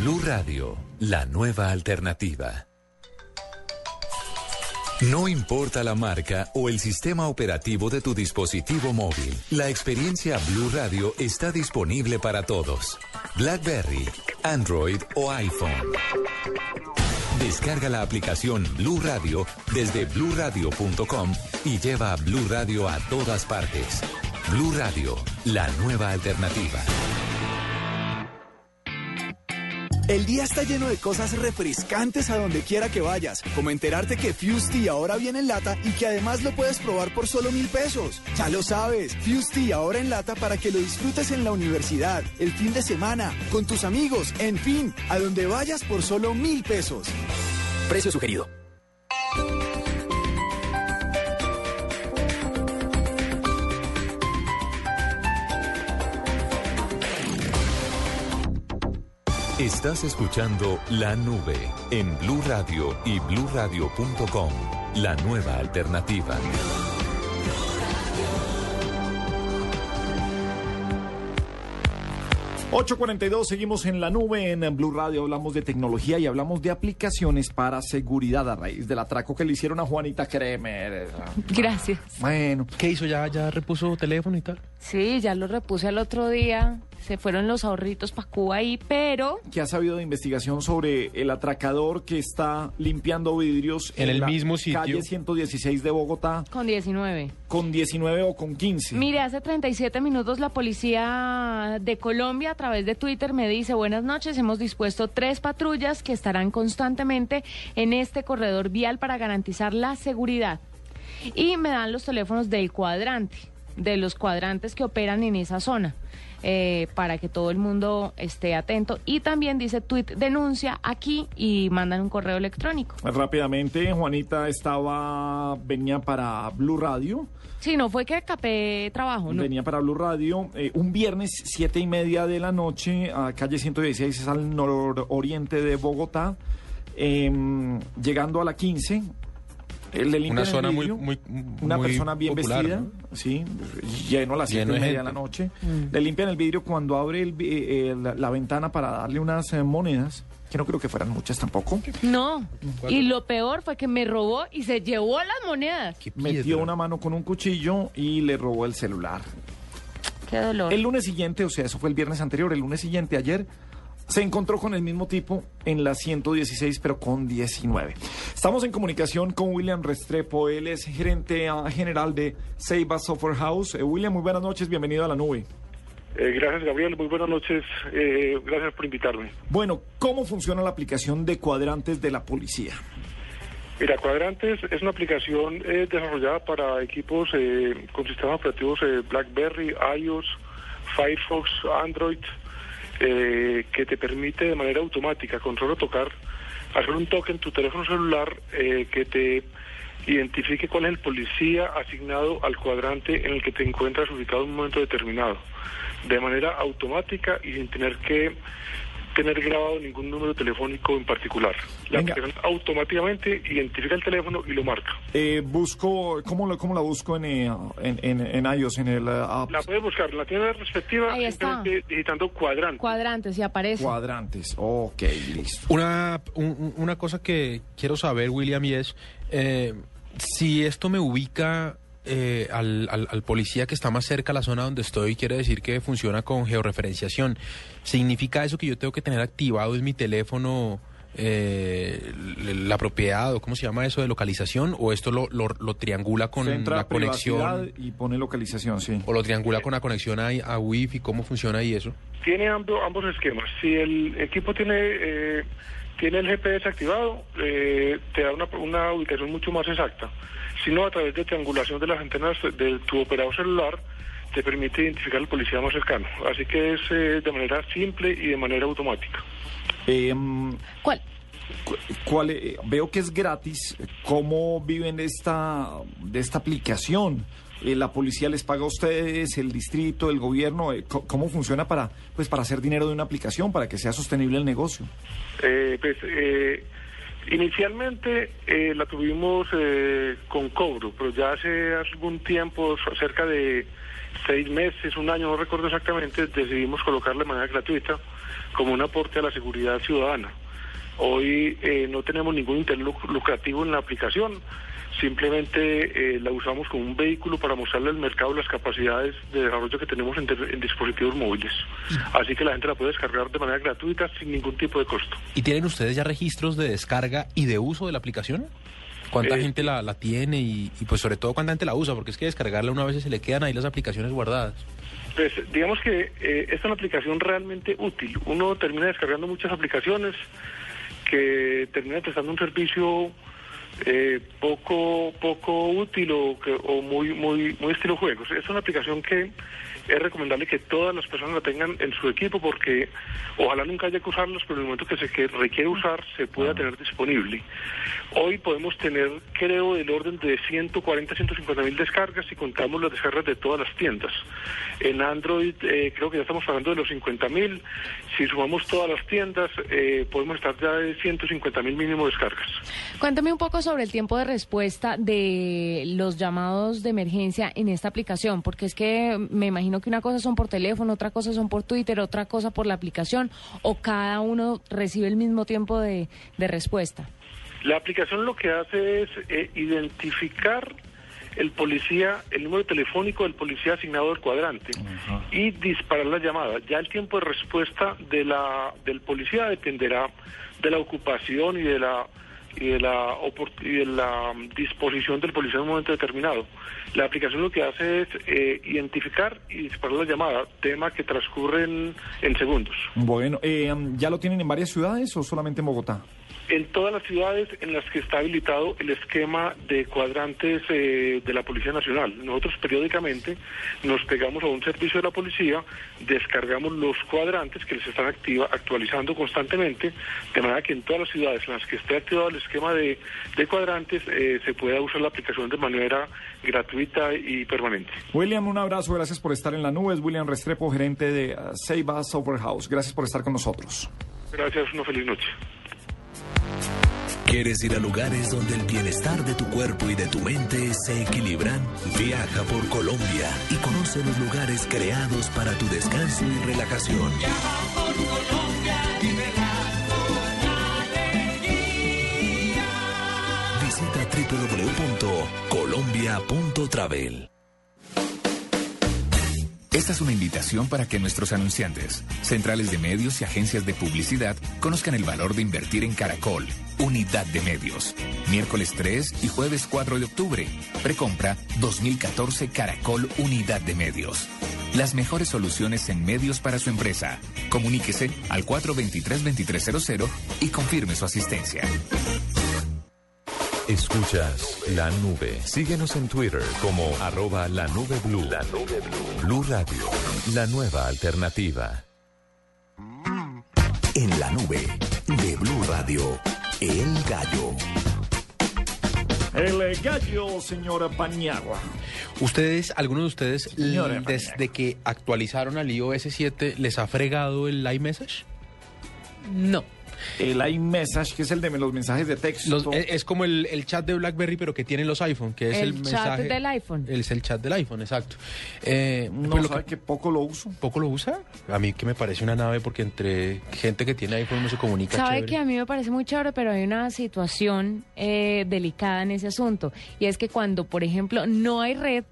Blue Radio, la nueva alternativa. No importa la marca o el sistema operativo de tu dispositivo móvil, la experiencia Blue Radio está disponible para todos. BlackBerry, Android o iPhone. Descarga la aplicación Blue Radio desde bluradio.com y lleva a Blue Radio a todas partes. Blue Radio, la nueva alternativa. El día está lleno de cosas refrescantes a donde quiera que vayas, como enterarte que Fusti ahora viene en lata y que además lo puedes probar por solo mil pesos. Ya lo sabes, Fusti ahora en lata para que lo disfrutes en la universidad, el fin de semana, con tus amigos, en fin, a donde vayas por solo mil pesos. Precio sugerido. Estás escuchando La Nube en Blue Radio y bluradio.com. La nueva alternativa. ...8.42, seguimos en la nube en Blue Radio, hablamos de tecnología y hablamos de aplicaciones para seguridad a raíz del atraco que le hicieron a Juanita Kremer. Gracias. Bueno. ¿Qué hizo? ¿Ya, ya repuso teléfono y tal? Sí, ya lo repuse el otro día. Se fueron los ahorritos para Cuba ahí, pero... ¿Qué ha sabido de investigación sobre el atracador que está limpiando vidrios En el la mismo sitio. calle 116 de Bogotá Con 19. con 19 o con 15? Mire, hace 37 minutos la policía de Colombia a través de Twitter me dice, buenas noches, hemos dispuesto tres patrullas que estarán constantemente en este corredor vial para garantizar la seguridad. Y me dan los teléfonos del cuadrante, de los cuadrantes que operan en esa zona. Eh, para que todo el mundo esté atento. Y también dice tweet denuncia aquí y mandan un correo electrónico. Rápidamente, Juanita estaba, venía para Blue Radio. Sí, no fue que capé trabajo, ¿no? Venía para Blue Radio eh, un viernes, siete y media de la noche, a calle 116, es al nororiente de Bogotá. Em, llegando a la 15, el le limpian Una el zona muy, vidrio, muy, una muy persona bien popular, vestida, ¿no? sí, lleno a las siete Lleno y de media de la noche. Mm. Le limpian el vidrio cuando abre el eh, la, la ventana para darle unas eh, monedas, que no creo que fueran muchas tampoco. No. Y lo peor fue que me robó y se llevó las monedas. Metió una mano con un cuchillo y le robó el celular. Qué dolor. El lunes siguiente, o sea, eso fue el viernes anterior, el lunes siguiente, ayer, se encontró con el mismo tipo en la 116, pero con 19. Estamos en comunicación con William Restrepo, él es gerente ah, general de Seiba Software House. Eh, William, muy buenas noches, bienvenido a la nube. Eh, gracias, Gabriel. Muy buenas noches. Eh, gracias por invitarme. Bueno, ¿cómo funciona la aplicación de cuadrantes de la policía? Mira, Cuadrantes es una aplicación desarrollada para equipos eh, con sistemas operativos BlackBerry, iOS, Firefox, Android, eh, que te permite de manera automática, con solo tocar, hacer un toque en tu teléfono celular eh, que te identifique cuál es el policía asignado al cuadrante en el que te encuentras ubicado en un momento determinado, de manera automática y sin tener que tener grabado ningún número telefónico en particular. La aplicación automáticamente identifica el teléfono y lo marca. Eh, busco, ¿cómo, lo- ¿Cómo la busco en, eh, en, en, en iOS, en el eh, app? La puedes buscar en la tienda respectiva Ahí está. digitando cuadrante. Cuadrantes y aparece. Cuadrantes, ok, listo. Una, un- una cosa que quiero saber, William, y es eh, si esto me ubica eh, al, al- al policía que está más cerca a la zona donde estoy, quiere decir que funciona con georreferenciación. ¿Significa eso que yo tengo que tener activado en mi teléfono eh, la propiedad o cómo se llama eso de localización? ¿O esto lo, lo- lo triangula con Centra la conexión? y pone localización, sí. ¿O lo triangula con la conexión a, a Wi-Fi? ¿Cómo funciona ahí eso? Tiene ambos, ambos esquemas. Si el equipo tiene eh, tiene el GPS activado, eh, te da una, una ubicación mucho más exacta. Si no, a través de triangulación de las antenas de tu operador celular, te permite identificar al policía más cercano. Así que es eh, de manera simple y de manera automática. Em, ¿Cuál? ¿Cuál, eh, veo que es gratis. ¿Cómo viven de esta, de esta aplicación? Eh, ¿La policía les paga a ustedes, el distrito, el gobierno? Eh, ¿Cómo funciona para, pues, para hacer dinero de una aplicación, para que sea sostenible el negocio? Eh, pues, eh, inicialmente eh, la tuvimos eh, con cobro, pero ya hace algún tiempo, cerca de seis meses, un año, no recuerdo exactamente, decidimos colocarla de manera gratuita como un aporte a la seguridad ciudadana. Hoy eh, no tenemos ningún interés luc- lucrativo en la aplicación, simplemente eh, la usamos como un vehículo para mostrarle al mercado las capacidades de desarrollo que tenemos en, en dispositivos móviles. Así que la gente la puede descargar de manera gratuita sin ningún tipo de costo. ¿Y tienen ustedes ya registros de descarga y de uso de la aplicación? ¿Cuánta Eh, gente la, la tiene y, y, pues sobre todo cuánta gente la usa? Porque es que descargarla una vez se le quedan ahí las aplicaciones guardadas. Pues digamos que eh, esta es una aplicación realmente útil. Uno termina descargando muchas aplicaciones que terminan prestando un servicio eh, poco poco útil o, que- o muy muy muy estilo juegos. Es una aplicación que es recomendable que todas las personas la tengan en su equipo porque ojalá nunca haya que usarlos, pero en el momento que se que requiere usar se pueda tener disponible. Hoy podemos tener, creo, del orden de 140, 150 mil descargas si contamos las descargas de todas las tiendas. En Android eh, creo que ya estamos hablando de los 50 mil. Si sumamos todas las tiendas, eh, podemos estar ya de 150 mil mínimo descargas. Cuéntame un poco sobre el tiempo de respuesta de los llamados de emergencia en esta aplicación, porque es que me imagino que una cosa son por teléfono, otra cosa son por Twitter, otra cosa por la aplicación, o cada uno recibe el mismo tiempo de, de respuesta. La aplicación lo que hace es eh, identificar el policía, el número telefónico del policía asignado del cuadrante y disparar la llamada. Ya el tiempo de respuesta de la del policía dependerá de la ocupación y de la y de la y de la mm, disposición del policía en un momento determinado. La aplicación lo que hace es eh, identificar y disparar la llamada, tema que transcurre en, en segundos. Bueno, eh, ¿ya lo tienen en varias ciudades o solamente en Bogotá? En todas las ciudades en las que está habilitado el esquema de cuadrantes eh, de la Policía Nacional. Nosotros periódicamente nos pegamos a un servicio de la policía, descargamos los cuadrantes que les están activa, actualizando constantemente, de manera que en todas las ciudades en las que esté activado el esquema de, de cuadrantes eh, se pueda usar la aplicación de manera gratuita y permanente. William, un abrazo, gracias por estar en la nube. Es William Restrepo, gerente de Seiba Software House. Gracias por estar con nosotros. Gracias, una feliz noche. ¿Quieres ir a lugares donde el bienestar de tu cuerpo y de tu mente se equilibran? Viaja por Colombia y conoce los lugares creados para tu descanso y relajación. Visita www.colombia.travel. Esta es una invitación para que nuestros anunciantes, centrales de medios y agencias de publicidad conozcan el valor de invertir en Caracol, unidad de medios. Miércoles 3 y jueves 4 de octubre. Precompra 2014 Caracol Unidad de Medios. Las mejores soluciones en medios para su empresa. Comuníquese al 423-2300 y confirme su asistencia. Escuchas la nube. Síguenos en Twitter como arroba la nube blue. La nube blue. Blue Radio, la nueva alternativa. En la nube de Blue Radio, El Gallo. El gallo, señora Paniagua. ¿Ustedes, algunos de ustedes, Señora desde que actualizaron al iOS 7, les ha fregado el iMessage? No. El iMessage, que es el de los mensajes de texto. Los- es, es como el, el chat de BlackBerry, pero que tienen los iPhone, que es el, El chat mensaje... del iPhone. Es el chat del iPhone, exacto. Eh, No, pues lo ¿sabe que poco lo uso? ¿Poco lo usa? A mí que me parece una nave porque entre gente que tiene iPhone no se comunica Sabe chévere. que a mí me parece muy chévere, pero hay una situación eh, delicada en ese asunto. Y es que cuando, por ejemplo, no hay red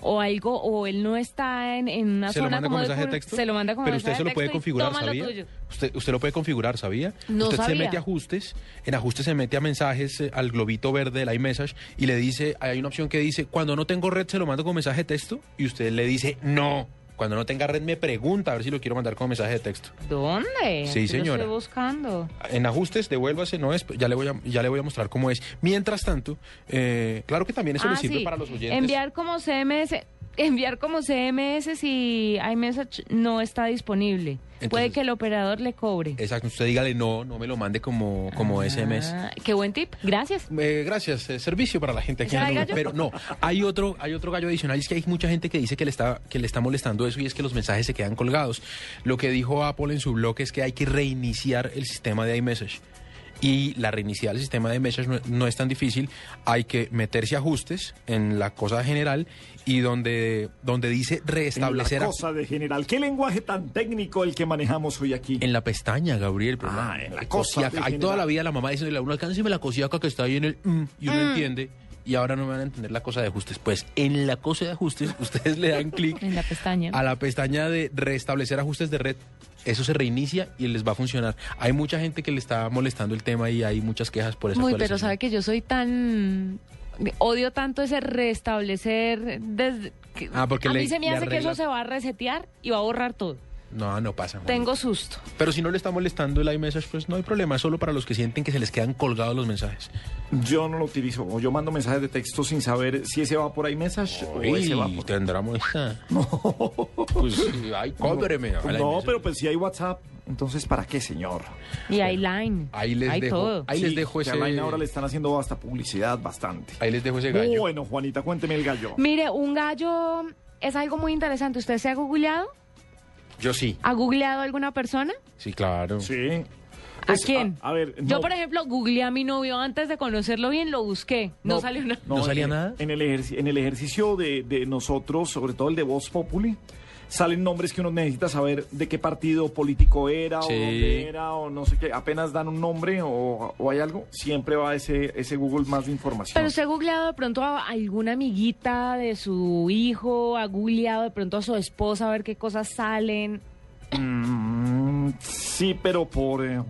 o algo, o él no está en, en una ¿Se lo zona manda como con mensaje de texto? Se lo manda como Pero usted se lo de puede configurar, lo ¿sabía? tuyo. Usted, usted lo puede configurar, ¿sabía? No usted se mete a ajustes, en ajustes se mete a mensajes eh, al globito verde del iMessage y le dice, hay una opción que dice, cuando no tengo red se lo mando con mensaje de texto y usted le dice, no. Cuando no tenga red me pregunta a ver si lo quiero mandar con mensaje de texto. ¿Dónde? Sí, señora. Lo estoy buscando. En ajustes, devuélvase, no es, ya le voy a, ya le voy a mostrar cómo es. Mientras tanto, eh, claro que también eso Ah, le sirve sí. para los oyentes. Enviar como CMS, enviar como CMS si iMessage no está disponible. Puede que el operador le cobre. Exacto, usted dígale no, no me lo mande como, como SMS. Ah, qué buen tip. Gracias. Eh, gracias, eh, servicio para la gente aquí en ¿Ese la era nube. el gallo? Pero no, hay otro, hay otro gallo adicional, y es que hay mucha gente que dice que le está, que le está molestando eso y es que los mensajes se quedan colgados. Lo que dijo Apple en su blog es que hay que reiniciar el sistema de iMessage. Y la reiniciar el sistema de iMessage no, no es tan difícil, hay que meterse ajustes en la cosa general y donde, donde dice restablecer En la cosa de general. ¿Qué lenguaje tan técnico el que manejamos hoy aquí? En la pestaña, Gabriel. pero Ah, la- en la la cosa cosiaca. de Hay general. toda la vida la mamá diciéndole a uno, alcánceme la cosiaca que está ahí en el mm", y uno Mm. entiende. Y ahora no me van a entender la cosa de ajustes. Pues en la cosa de ajustes (laughs) ustedes le dan clic En la pestaña. a la pestaña de restablecer ajustes de red. Eso se reinicia y les va a funcionar. Hay mucha gente que le está molestando el tema y hay muchas quejas por eso. Muy, pero sabe que yo soy tan... Odio tanto ese restablecer desde... Ah, porque a le- mí se me hace que eso se va a resetear y va a borrar todo. No, no pasa. Tengo susto. Pero si no le está molestando el iMessage, pues no hay problema. Es solo para los que sienten que se les quedan colgados los mensajes. Yo no lo utilizo. O yo mando mensajes de texto sin saber si ese va por iMessage o ese va por... tendrá molesta. (laughs) Pues sí, ay, cóbreme. No, no, pero pues si hay WhatsApp, entonces ¿para qué, señor? Y hay line. Ahí les hay dejo- todo. ahí les dejo que ese- a Line ahora le están haciendo hasta publicidad bastante. Ahí les dejo ese gallo. Bueno, Juanita, cuénteme el gallo. Mire, un gallo es algo muy interesante. ¿Usted se ha googleado? Yo sí. ¿Ha googleado a alguna persona? Sí, claro. Sí. ¿A quién? A, ver, Yo, por ejemplo, googleé a mi novio antes de conocerlo bien, lo busqué. No, salió nada. ¿No salía en, nada? En el, ejerci- en el ejercicio de, de nosotros, sobre todo el de Voz Populi, salen nombres que uno necesita saber de qué partido político era Sí. o dónde era o no sé qué. Apenas dan un nombre o, o hay algo, siempre va ese, ese Google más de información. Pero usted ha googleado de pronto a alguna amiguita de su hijo, ha googleado de pronto a su esposa a ver qué cosas salen. Mm, sí, pero por... eh,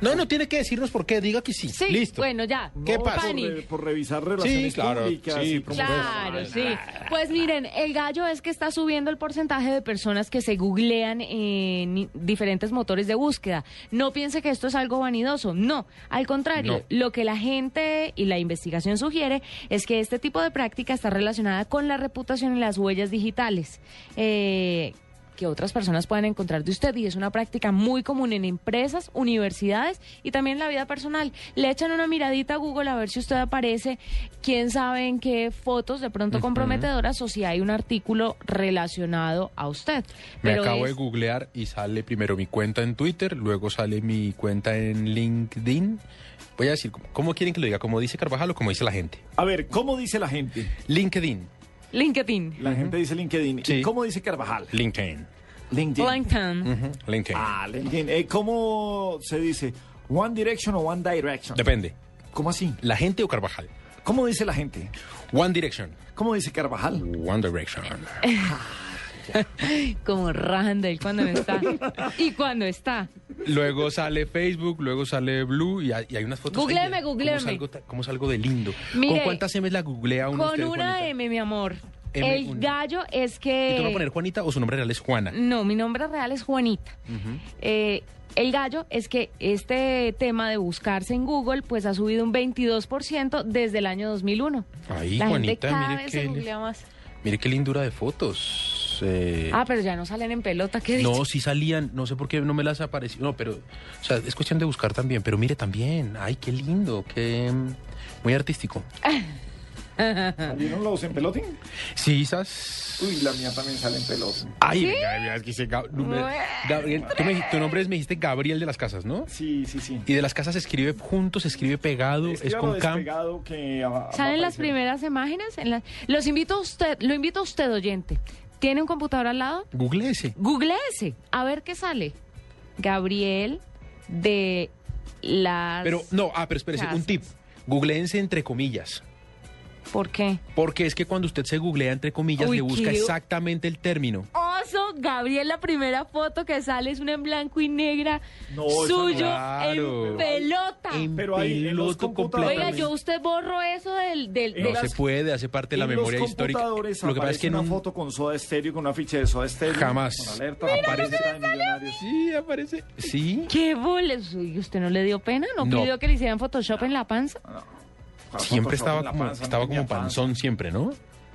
No, no tiene que decirnos por qué. Diga que sí. Sí, Listo. bueno, ya. ¿Qué no, pasa? Por, Pani. re- por revisar relaciones Sí, claro, públicas. sí, Claro, sí. Pues miren, el gallo es que está subiendo el porcentaje de personas que se googlean en diferentes motores de búsqueda. No piense que esto es algo vanidoso, no. Al contrario, No. lo que la gente y la investigación sugiere es que este tipo de práctica está relacionada con la reputación y las huellas digitales. Eh, que otras personas pueden encontrar de usted y es una práctica muy común en empresas, universidades y también en la vida personal. Le echan una miradita a Google a ver si usted aparece, quién sabe en qué fotos de pronto comprometedoras o si hay un artículo relacionado a usted. Me Pero acabo de googlear y sale primero mi cuenta en Twitter, luego sale mi cuenta en LinkedIn. Voy a decir, ¿cómo- ¿cómo quieren que lo diga? ¿Como dice Carvajal o como dice la gente? A ver, ¿cómo dice la gente? LinkedIn. LinkedIn. La gente dice LinkedIn. Sí. ¿Y cómo dice Carvajal? LinkedIn. LinkedIn. LinkedIn. Ah, LinkedIn. Eh, ¿Cómo se dice? ¿One Direction o One Direction? Depende. ¿Cómo así? ¿La gente o Carvajal? ¿Cómo dice la gente? One Direction. ¿Cómo dice Carvajal? One Direction. (laughs) Como él cuando no está. y cuando está. Luego sale Facebook, luego sale Blue y hay, y hay unas fotos. ahí de Googleeme, googleeme. ¿Cómo salgo, cómo salgo de lindo? Mire, ¿Con cuántas M's la googlea uno Con una Juanita? M, mi amor. M, el gallo es ¿Y que... tú vas a poner Juanita o su nombre real es Juana? No, mi nombre real es Juanita. Eh, el gallo es que este tema de buscarse en Google pues ha subido un 22% desde el año 2001. Ahí, La gente Juanita, cada mire vez qué se le- googlea más. Mire qué lindura de fotos. Eh, Ah, pero ya no salen en pelota, ¿qué no, dicho? sí salían, no sé por qué no me las apareció. No, pero, o sea, es cuestión de buscar también. Pero mire también, ay, qué lindo, qué. mm, Muy artístico. ¿Salieron los en pelotín? Sí, esas. Uy, la mía también sale en pelotín. Ay, venga, venga, es que Gabriel, tú me- tu nombre es, me dijiste Gabriel de las Casas, ¿no? Sí, sí, sí. Y de las Casas se escribe junto, se escribe pegado, es con cam. que... a ¿Salen las primeras imágenes? En la- Los invito a usted, lo invito a usted, oyente. ¿Tiene un computador al lado? Google ese. Google ese, a ver qué sale. Gabriel de las... Pero, no, ah, pero espérese, Casas. un tip. Googleense entre comillas. ¿Por qué? Porque es que cuando usted se googlea entre comillas, Uy, le busca qué- exactamente el término. Oso, Gabriel, la primera foto que sale es una en blanco y negra No, no. suyo Claro. en pelota. Pero ahí en los. Oiga, yo usted borro eso del... del, En de No las- se puede, hace parte de la en memoria los histórica. Lo que pasa es aparece que en una un- foto con Soda Stereo, con una ficha de Soda Stereo. Jamás. Con alerta, aparece de millonarios. Sí, aparece. Sí. ¿Qué boles? Uy, ¿Usted no le dio pena? ¿No, No. pidió que le hicieran Photoshop en la panza? Siempre Photoshop estaba en como, panza, estaba no como panzón siempre, ¿no?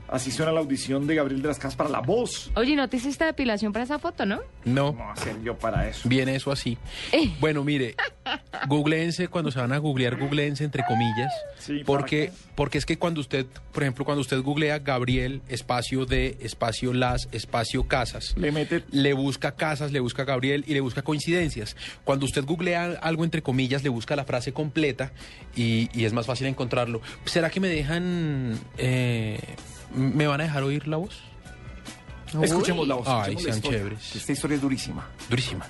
Así suena la audición de Gabriel de las Casas para la voz. Oye, ¿no te hiciste depilación para esa foto, no? No. ¿Cómo hacer yo para eso? Viene eso así. Eh. Bueno, mire, googleense cuando se van a googlear, googleense entre comillas, Sí, ¿para porque porque es que cuando usted, por ejemplo, cuando usted googlea Gabriel espacio de espacio las espacio casas, Le mete... le busca casas, le busca Gabriel y le busca coincidencias. Cuando usted googlea algo entre comillas, le busca la frase completa y, y es más fácil encontrarlo. ¿Será que me dejan, eh, me van a dejar oír la voz? Escuchemos la voz. Ay, escuchemos sean historia, chéveres. Esta historia es durísima. Durísima.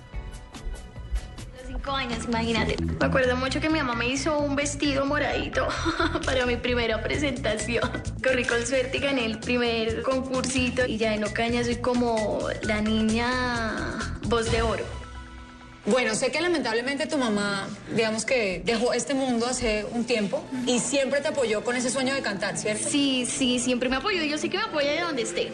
cinco años, imagínate. Me acuerdo mucho que mi mamá me hizo un vestido moradito (laughs) para mi primera presentación. Corrí con suerte y gané el primer concursito y ya en Ocaña soy como la niña voz de oro. Bueno, sé que lamentablemente tu mamá, digamos que dejó este mundo hace un tiempo y siempre te apoyó con ese sueño de cantar, ¿cierto? Sí, sí, siempre me apoyó y yo sé que me apoya de donde esté.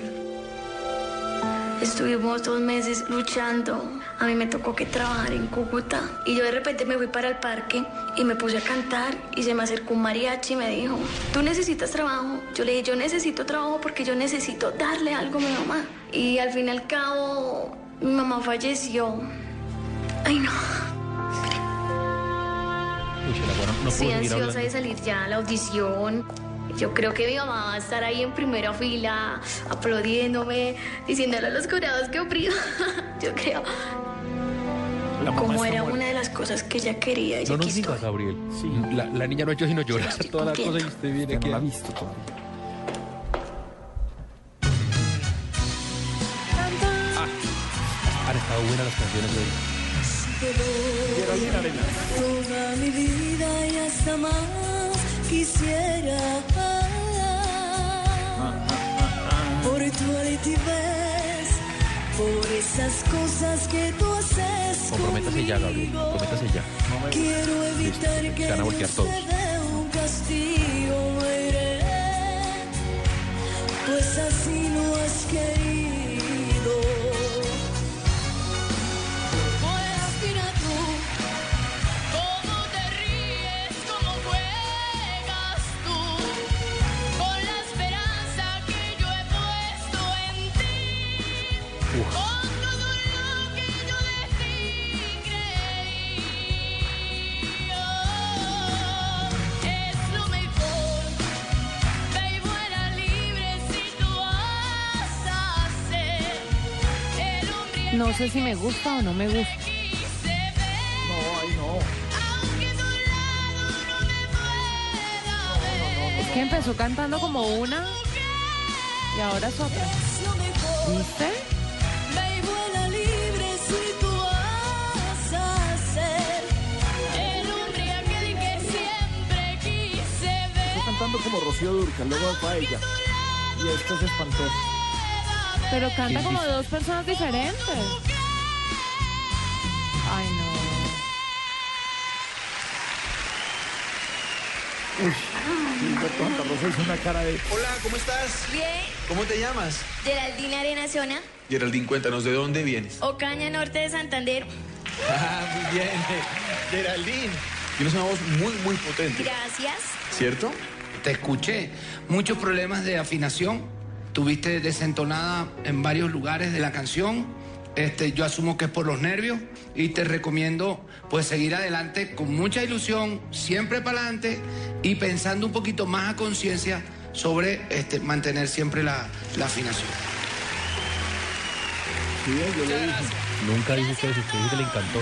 Estuvimos dos meses luchando. A mí me tocó que trabajar en Cúcuta. Y yo de repente me fui para el parque y me puse a cantar y se me acercó un mariachi y me dijo, ¿tú necesitas trabajo? Yo le dije, yo necesito trabajo porque yo necesito darle algo a mi mamá. Y al fin y al cabo, mi mamá falleció. Ay, no. Uy, no Sí, ansiosa hablando. de salir ya a la audición. Yo creo que mi mamá va a estar ahí en primera fila, aplaudiéndome, diciéndole a los jurados que oprimo. (laughs) Yo creo. Como era muerta. una de las cosas que ella quería. y No nos diga, estoy. Gabriel. La, la niña no ha hecho sino llorar toda la cosa y usted viene aquí. no ha visto todavía. Han estado buenas las canciones de hoy. Geraldine Arenas. Toda mi vida y hasta más quisiera por tu altivez, por esas cosas que tú haces Comprométase ya, Gabriel. Comprométase ya. Quiero evitar Listo, que se todos. se dé un castigo, iré, pues así no has querido. No sé si me gusta o no me gusta. No, ay, no. Es que empezó cantando como una y ahora es otra. ¿Viste? Como Rocío Durcal, luego fue a ella. Y esto se espantó. Pero canta ¿Quién como dice? dos personas diferentes. Ay, no. Gilberto Santa Rosa hizo una cara de... Hola, ¿cómo estás? Bien, ¿Cómo te llamas? Geraldine Arena Zona, Geraldine, cuéntanos, ¿de dónde vienes? Ocaña Norte de Santander. (laughs) Ah, muy bien. Geraldine, tienes una voz muy, muy potente. Gracias. ¿Cierto? Te escuché. Muchos problemas de afinación. Tuviste desentonada en varios lugares de la canción. Este, yo asumo que es por los nervios y te recomiendo pues seguir adelante con mucha ilusión, siempre para adelante y pensando un poquito más a conciencia sobre este, mantener siempre la, la afinación. Sí, yo le dije. Nunca dijo usted eso, usted dijo que le encantó.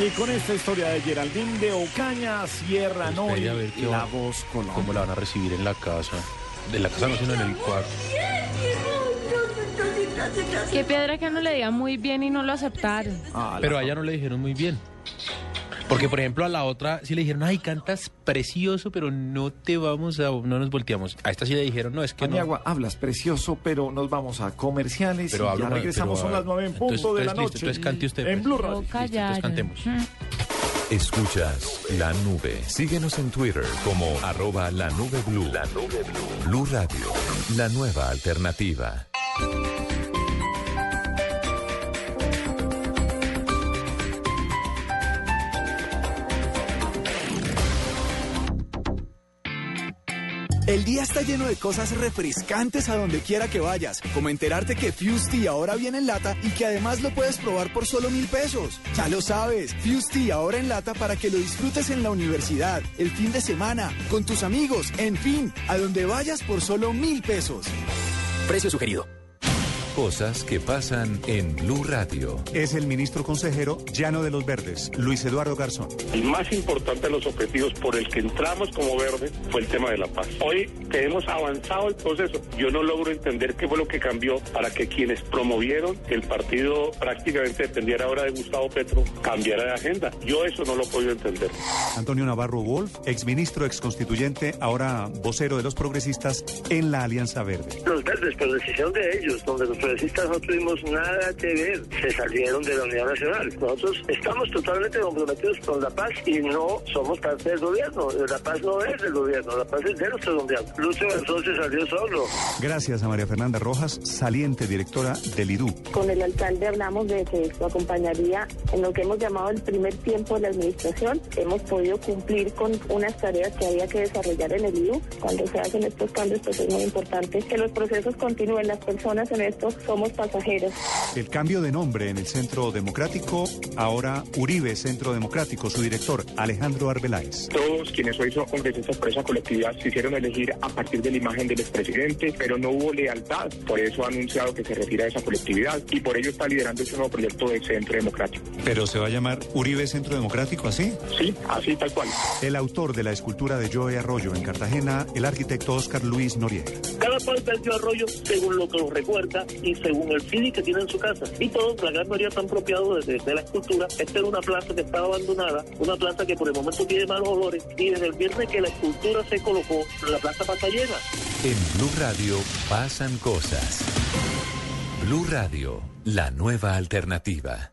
Y con esta historia de Geraldine de Ocaña, Sierra Noy, la voz. ¿Cómo la van a recibir en la casa? De la casa no, sino en el cuarto. Qué piedra que no le digan muy bien y no lo aceptaron. Pero a ella no le dijeron muy bien. Porque, por ejemplo, a la otra sí le dijeron, ay, cantas precioso, pero no te vamos a... No nos volteamos. A esta sí le dijeron, no, es que no. Paniagua, hablas precioso, pero nos vamos a comerciales Pero y hablo ya regresamos, pero, son las nueve en punto entonces- de la entonces, noche. listo, entonces cante usted, En pues. Blue Radio. No entonces cantemos. Mm. Escuchas la nube. Síguenos en Twitter como arroba la nube blue. La nube blue. Blue Radio, la nueva alternativa. El día está lleno de cosas refrescantes a donde quiera que vayas, como enterarte que Fusti ahora viene en lata y que además lo puedes probar por solo mil pesos. Ya lo sabes, Fusti ahora en lata para que lo disfrutes en la universidad, el fin de semana, con tus amigos, en fin, a donde vayas por solo mil pesos. Precio sugerido. Cosas que pasan en Blue Radio. Es el ministro consejero Llano de los Verdes, Luis Eduardo Garzón. El más importante de los objetivos por el que entramos como verde fue el tema de la paz. Hoy que hemos avanzado el proceso, yo no logro entender qué fue lo que cambió para que quienes promovieron que el partido prácticamente dependiera ahora de Gustavo Petro cambiara de agenda. Yo eso no lo he podido entender. Antonio Navarro Wolf, exministro, exconstituyente, ahora vocero de los progresistas en la Alianza Verde. Los verdes, por decisión de ellos, donde los progresistas no tuvimos nada que ver, se salieron de la Unidad Nacional. Nosotros estamos totalmente comprometidos con la paz y no somos parte del gobierno. La paz no es del gobierno, la paz es de nuestro gobierno. Lucho Garzón se salió solo. Gracias a María Fernanda Rojas, saliente directora del IDU. Con el alcalde hablamos de que lo acompañaría en lo que hemos llamado el primer tiempo de la administración. Hemos podido cumplir con unas tareas que había que desarrollar en el IDU. Cuando se hacen estos cambios, pues es muy importante que los procesos continúen. Las personas en somos pasajeros. El cambio de nombre en el Centro Democrático, ahora Uribe Centro Democrático, su director Alejandro Arbeláez. Todos quienes hoy son congresistas por esa colectividad se hicieron elegir a partir de la imagen del expresidente, pero no hubo lealtad. Por eso ha anunciado que se retira de esa colectividad y por ello está liderando ese nuevo proyecto de Centro Democrático. ¿Pero se va a llamar Uribe Centro Democrático así? Sí, así tal cual. El autor de la escultura de Joe Arroyo en Cartagena, el arquitecto Oscar Luis Noriega. Cada cual perdió arroyo según lo que lo recuerda y según el feeling que tiene en su casa. Y todos, la gran mayoría están apropiados desde, desde la escultura. Esta era una plaza que estaba abandonada, una plaza que por el momento tiene malos olores y desde el viernes que la escultura se colocó, la plaza pasa llena. En Blue Radio pasan cosas. Blue Radio, la nueva alternativa.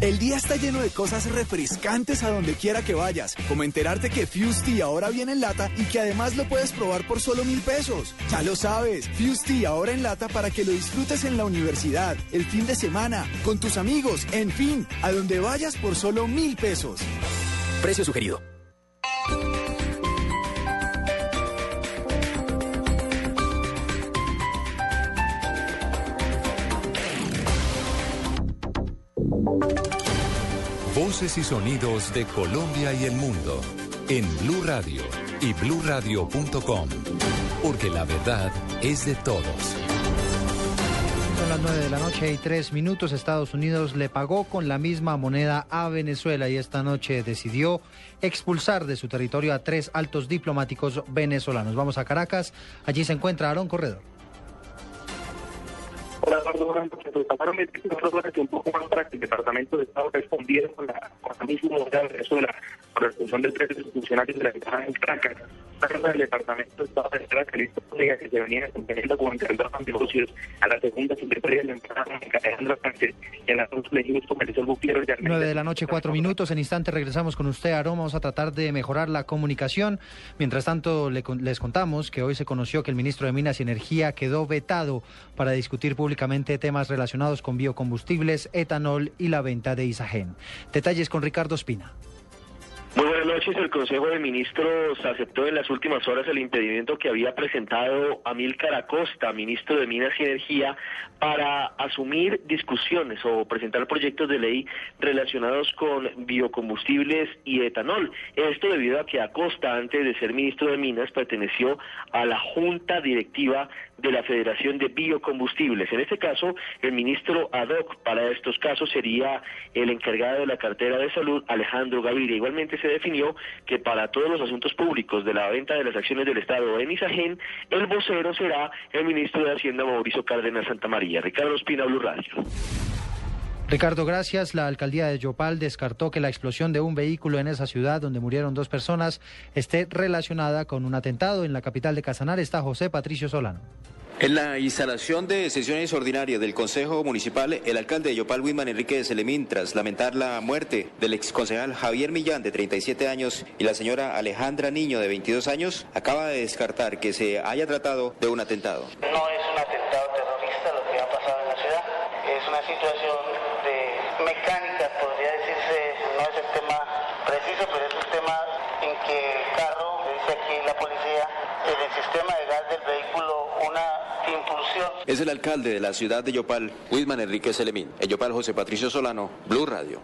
El día está lleno de cosas refrescantes a donde quiera que vayas, como enterarte que Fusti ahora viene en lata y que además lo puedes probar por solo mil pesos. Ya lo sabes, Fusti ahora en lata para que lo disfrutes en la universidad, el fin de semana, con tus amigos, en fin, a donde vayas por solo mil pesos. Precio sugerido. Voces y sonidos de Colombia y el mundo en Blue Radio y bluradio.com, porque la verdad es de todos. Son las 9 de la noche y 3 minutos. Estados Unidos le pagó con la misma moneda a Venezuela y esta noche decidió expulsar de su territorio a tres altos diplomáticos venezolanos. Vamos a Caracas. Allí se encuentra Aaron Corredor. Eduardo, buenas noches. Pues, pasaron 24 horas un poco más para que el Departamento de Estado respondiera con la, con la misma moneda de eso de la corresponsión del precio funcionarios de la Embajada en Caracas. Departamento de la de la Embajada en Alejandra Sánchez y en la legislativos con Marisol Gutiérrez de Armenia. 9 de la noche, 4 minutos. En instante regresamos con usted, Aaron. Vamos a tratar de mejorar la comunicación. Mientras tanto, le les contamos que hoy se conoció que el ministro de Minas y Energía quedó vetado para discutir públicamente temas relacionados con biocombustibles, etanol y la venta de Isagen. Detalles con Ricardo Espina. Muy buenas noches. El Consejo de Ministros aceptó en las últimas horas el impedimento que había presentado Amílcar Acosta, ministro de Minas y Energía, para asumir discusiones o presentar proyectos de ley relacionados con biocombustibles y etanol. Esto debido a que Acosta, antes de ser ministro de Minas, perteneció a la Junta Directiva de la Federación de Biocombustibles. En este caso, el ministro ad hoc para estos casos sería el encargado de la cartera de salud, Alejandro Gaviria. Igualmente se definió que para todos los asuntos públicos de la venta de las acciones del Estado en Isagen, el vocero será el ministro de Hacienda, Mauricio Cárdenas Santa María. Ricardo Espina, Blue Radio. Ricardo, gracias. La alcaldía de Yopal descartó que la explosión de un vehículo en esa ciudad donde murieron dos personas esté relacionada con un atentado. En la capital de Casanar está José Patricio Solano. En la instalación de sesiones ordinarias del Consejo Municipal, el alcalde de Yopal, Wilman Enrique de Selemín, tras lamentar la muerte del exconcejal Javier Millán, de 37 años, y la señora Alejandra Niño, de 22 años, acaba de descartar que se haya tratado de un atentado. No es un atentado terrorista lo que ha pasado en la ciudad, es una situación de mecánica preciso, pero es un tema en que el carro, dice aquí la policía, en el sistema de gas del vehículo una impulsión. Es el alcalde de la ciudad de Yopal, Wisman Enrique Selemín. En Yopal, José Patricio Solano, Blue Radio.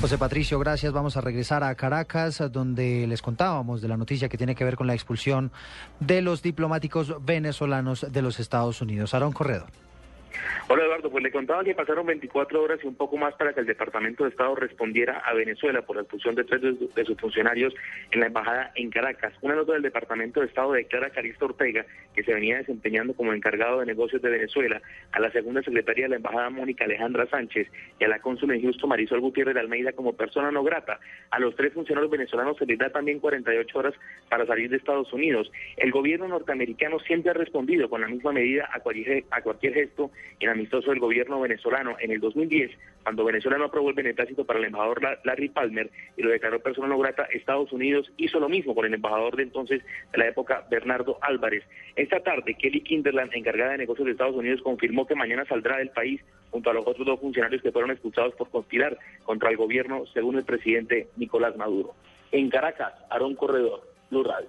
José Patricio, gracias. Vamos a regresar a Caracas, donde les contábamos de la noticia que tiene que ver con la expulsión de los diplomáticos venezolanos de los Estados Unidos. Aarón Corredor. Hola Eduardo, pues le contaba que pasaron 24 horas y un poco más para que el Departamento de Estado respondiera a Venezuela por la expulsión de tres de, su- de sus funcionarios en la embajada en Caracas. Una nota del Departamento de Estado declara a Calixto Ortega, que se venía desempeñando como encargado de negocios de Venezuela, a la segunda secretaria de la embajada Mónica Alejandra Sánchez y a la cónsul en Houston Marisol Gutiérrez de Almeida como persona no grata. A los tres funcionarios venezolanos se les da también 48 horas para salir de Estados Unidos. El gobierno norteamericano siempre ha respondido con la misma medida a cualquier, a cualquier gesto inamistoso del gobierno venezolano. En el 2010, cuando Venezuela no aprobó el beneplácito para el embajador La- Larry Palmer y lo declaró persona no grata, Estados Unidos hizo lo mismo con el embajador de entonces de la época, Bernardo Álvarez. Esta tarde, Kelly Kinderland, encargada de negocios de Estados Unidos, confirmó que mañana saldrá del país junto a los otros dos funcionarios que fueron expulsados por conspirar contra el gobierno, según el presidente Nicolás Maduro. En Caracas, Aarón Corredor, Blue Radio.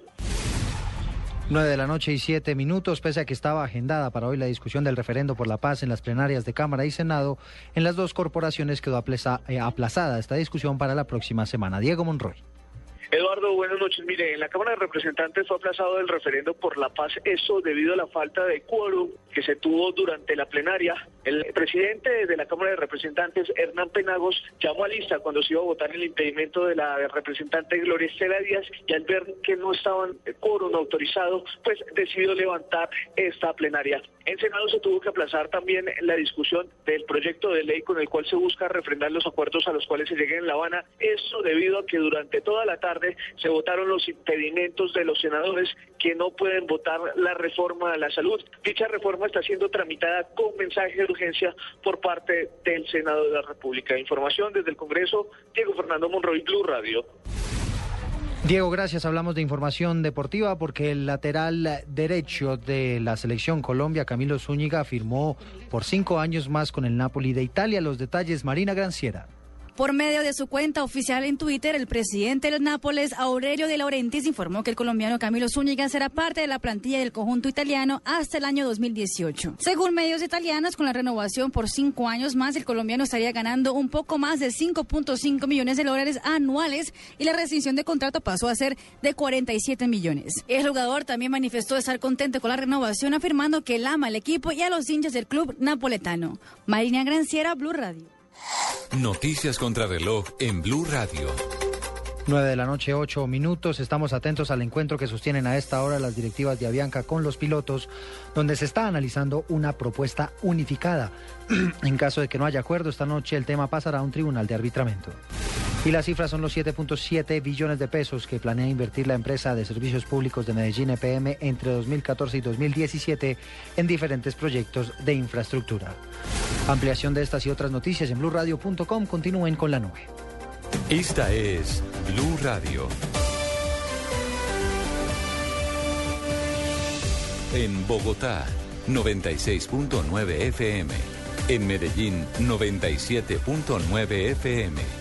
9 de la noche y 7 minutos, pese a que estaba agendada para hoy la discusión del referendo por la paz en las plenarias de Cámara y Senado, en las dos corporaciones quedó aplaza- eh, aplazada esta discusión para la próxima semana. Diego Monroy. Eduardo, buenas noches. Mire, en la Cámara de Representantes fue aplazado el referendo por la paz, eso debido a la falta de quórum que se tuvo durante la plenaria. El presidente de la Cámara de Representantes, Hernán Penagos, llamó a lista cuando se iba a votar el impedimento de la representante Gloria Estela Díaz y al ver que no estaban quórum autorizado, pues decidió levantar esta plenaria. En Senado se tuvo que aplazar también la discusión del proyecto de ley con el cual se busca refrendar los acuerdos a los cuales se llega en La Habana. Eso debido a que durante toda la tarde se votaron los impedimentos de los senadores que no pueden votar la reforma a la salud. Dicha reforma está siendo tramitada con mensaje de urgencia por parte del Senado de la República. Información desde el Congreso, Diego Fernando Monroy, Blue Radio. Diego, gracias. Hablamos de información deportiva porque el lateral derecho de la selección Colombia, Camilo Zúñiga, firmó por cinco años más con el Napoli de Italia. Los detalles, Marina Granciera. Por medio de su cuenta oficial en Twitter, el presidente del Nápoles, Aurelio De Laurentiis, informó que el colombiano Camilo Zúñiga será parte de la plantilla del conjunto italiano hasta el año 2018. Según medios italianos, con la renovación por cinco años más, el colombiano estaría ganando un poco más de 5.5 millones de dólares anuales y la rescisión de contrato pasó a ser de 47 millones. El jugador también manifestó estar contento con la renovación, afirmando que él ama al equipo y a los hinchas del club napoletano. Marina Granciera, Blue Radio. Noticias contra reloj en Blue Radio. 9 de la noche, 8 minutos. Estamos atentos al encuentro que sostienen a esta hora las directivas de Avianca con los pilotos, donde se está analizando una propuesta unificada. (clears throat) en caso de que no haya acuerdo, esta noche el tema pasará a un tribunal de arbitramiento. Y las cifras son los 7.7 billones de pesos que planea invertir la empresa de servicios públicos de Medellín EPM entre 2014 y 2017 en diferentes proyectos de infraestructura. Ampliación de estas y otras noticias en blurradio.com. Continúen con la nube. Esta es Blue Radio. En Bogotá, 96.9 FM. En Medellín, 97.9 FM.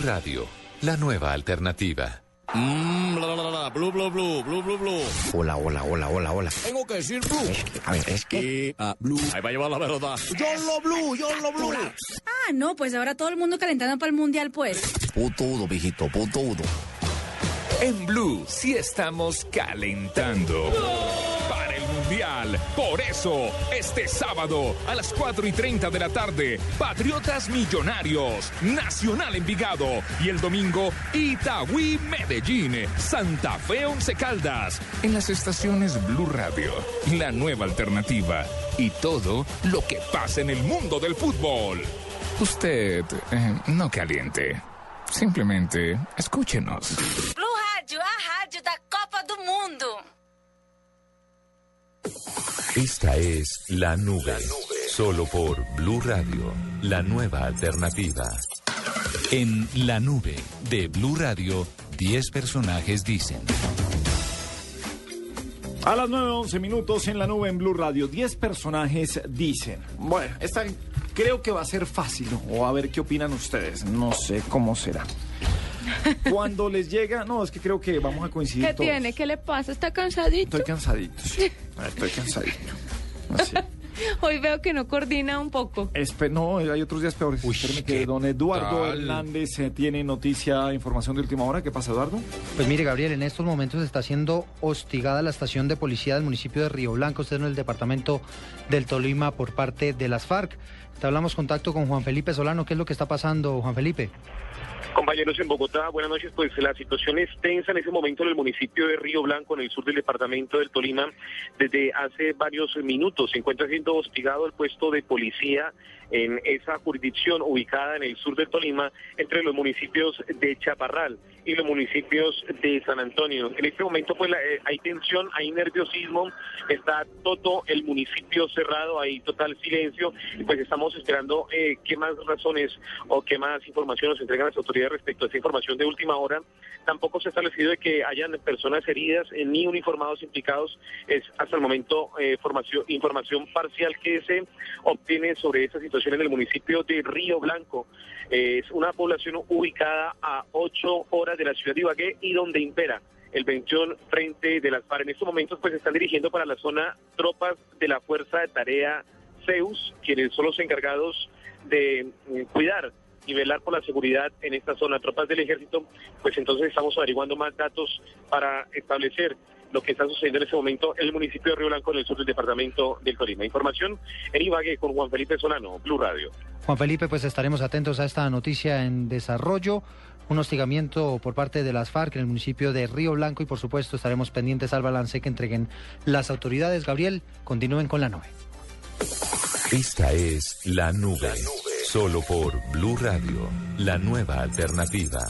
Blue Radio, la nueva alternativa. Mmm, bla, bla, bla, bla, blue, blue, blue, blue, blue, blue. Hola, hola, hola, hola, hola. Tengo que decir blue. A ver, es que... Ah, blue. Ahí va a llevar la verdad. Yo lo blue, yo lo blue. Ah, no, pues ahora todo el mundo calentando para el mundial, pues. Putudo, viejito, putudo. En Blue sí estamos calentando. Para Por eso, este sábado a las 4 y 30 de la tarde, Patriotas Millonarios, Nacional Envigado. Y el domingo, Itagüí Medellín, Santa Fe Once Caldas. En las estaciones Blue Radio, la nueva alternativa. Y todo lo que pasa en el mundo del fútbol. Usted eh, no caliente. Simplemente escúchenos. Blue Rádio, a rádio da Copa do Mundo. Esta es La Nube. Solo por Blue Radio, la nueva alternativa. En La Nube de Blue Radio, 10 personajes dicen. A las 9.11 minutos en la nube en Blue Radio, 10 personajes dicen. Bueno, esta creo que va a ser fácil, o a ver qué opinan ustedes. No sé cómo será. (laughs) Cuando les llega, no, es que creo que vamos a coincidir ¿Qué todos. tiene? ¿Qué le pasa? ¿Está cansadito? Estoy cansadito, sí. Estoy cansadito. (laughs) Así. Hoy veo que no coordina un poco. Espe- no, hay otros días peores. Espéreme que don Eduardo tal? Hernández eh, tiene noticia, información de última hora. ¿Qué pasa, Eduardo? Pues mire, Gabriel, en estos momentos está siendo hostigada la estación de policía del municipio de Río Blanco, usted en el departamento del Tolima, por parte de las FARC. Te hablamos contacto con Juan Felipe Solano. ¿Qué es lo que está pasando, Juan Felipe? Compañeros en Bogotá, buenas noches. Pues la situación es tensa en ese momento en el municipio de Río Blanco, en el sur del departamento del Tolima. Desde hace varios minutos se encuentra siendo hostigado el puesto de policía en esa jurisdicción ubicada en el sur del Tolima, entre los municipios de Chaparral y los municipios de San Antonio. En este momento pues la- eh, hay tensión, hay nerviosismo, está todo el municipio cerrado, hay total silencio y pues estamos esperando eh, qué más razones o qué más información nos entregan las autoridades respecto a esa información de última hora. Tampoco se ha establecido de que hayan personas heridas eh, ni uniformados implicados. Es hasta el momento eh, formación, información parcial que se obtiene sobre esta situación en el municipio de Río Blanco. Es una población ubicada a ocho horas de la ciudad de Ibagué y donde impera el 21 frente de las FARC. En estos momentos pues están dirigiendo para la zona tropas de la Fuerza de Tarea Zeus, quienes son los encargados de eh, cuidar y velar por la seguridad en esta zona. Tropas del ejército, pues entonces estamos averiguando más datos para establecer lo que está sucediendo en este momento en el municipio de Río Blanco, en el sur del departamento del Tolima. Información en Ibagué con Juan Felipe Solano, Blue Radio. Juan Felipe, pues estaremos atentos a esta noticia en desarrollo. Un hostigamiento por parte de las FARC en el municipio de Río Blanco y por supuesto estaremos pendientes al balance que entreguen las autoridades. Gabriel, continúen con la nube. Esta es La Nube. Solo por Blue Radio, la nueva alternativa.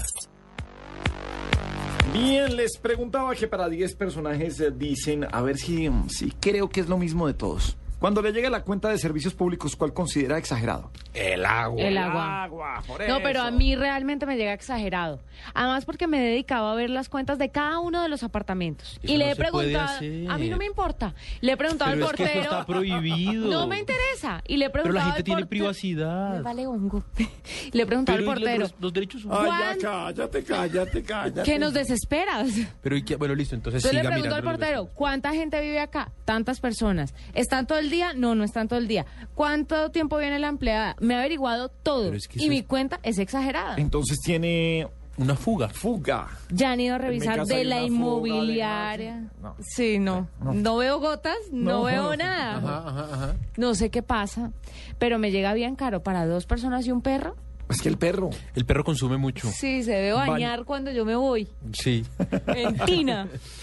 Bien, les preguntaba que para 10 personajes eh, dicen, a ver si, si creo que es lo mismo de todos. Cuando le llega la cuenta de servicios públicos, ¿cuál considera exagerado? El agua. El agua. por No, pero a mí realmente me llega exagerado. Además porque me he dedicado a ver las cuentas de cada uno de los apartamentos. Eso y le no he preguntado, a mí no me importa. Le he preguntado Pero al es que eso portero. está prohibido. (laughs) No me interesa. Y le he Pero preguntado la gente al tiene privacidad. Me vale hongo. (laughs) le he preguntado Pero al portero. los, los derechos Ay, humanos. ya, cállate, cállate, cállate. Que nos desesperas. Pero y qué- bueno, listo, entonces Yo le siga pregunto al portero, ¿cuánta gente vive acá? Tantas personas. ¿Están todo el día? No, no están todo el día. ¿Cuánto tiempo viene la empleada? Me ha averiguado todo. es que y mi es- cuenta es exagerada. Entonces tiene... Una fuga. Fuga. Ya han ido a revisar de la inmobiliaria. No. Sí, no. no. veo gotas, no, No. veo nada. Ajá, ajá, ajá. No sé qué pasa, pero me llega bien caro para dos personas y un perro. Es que el perro. El perro consume mucho. Sí, se debe bañar cuando yo me voy. Sí. En tina. (laughs)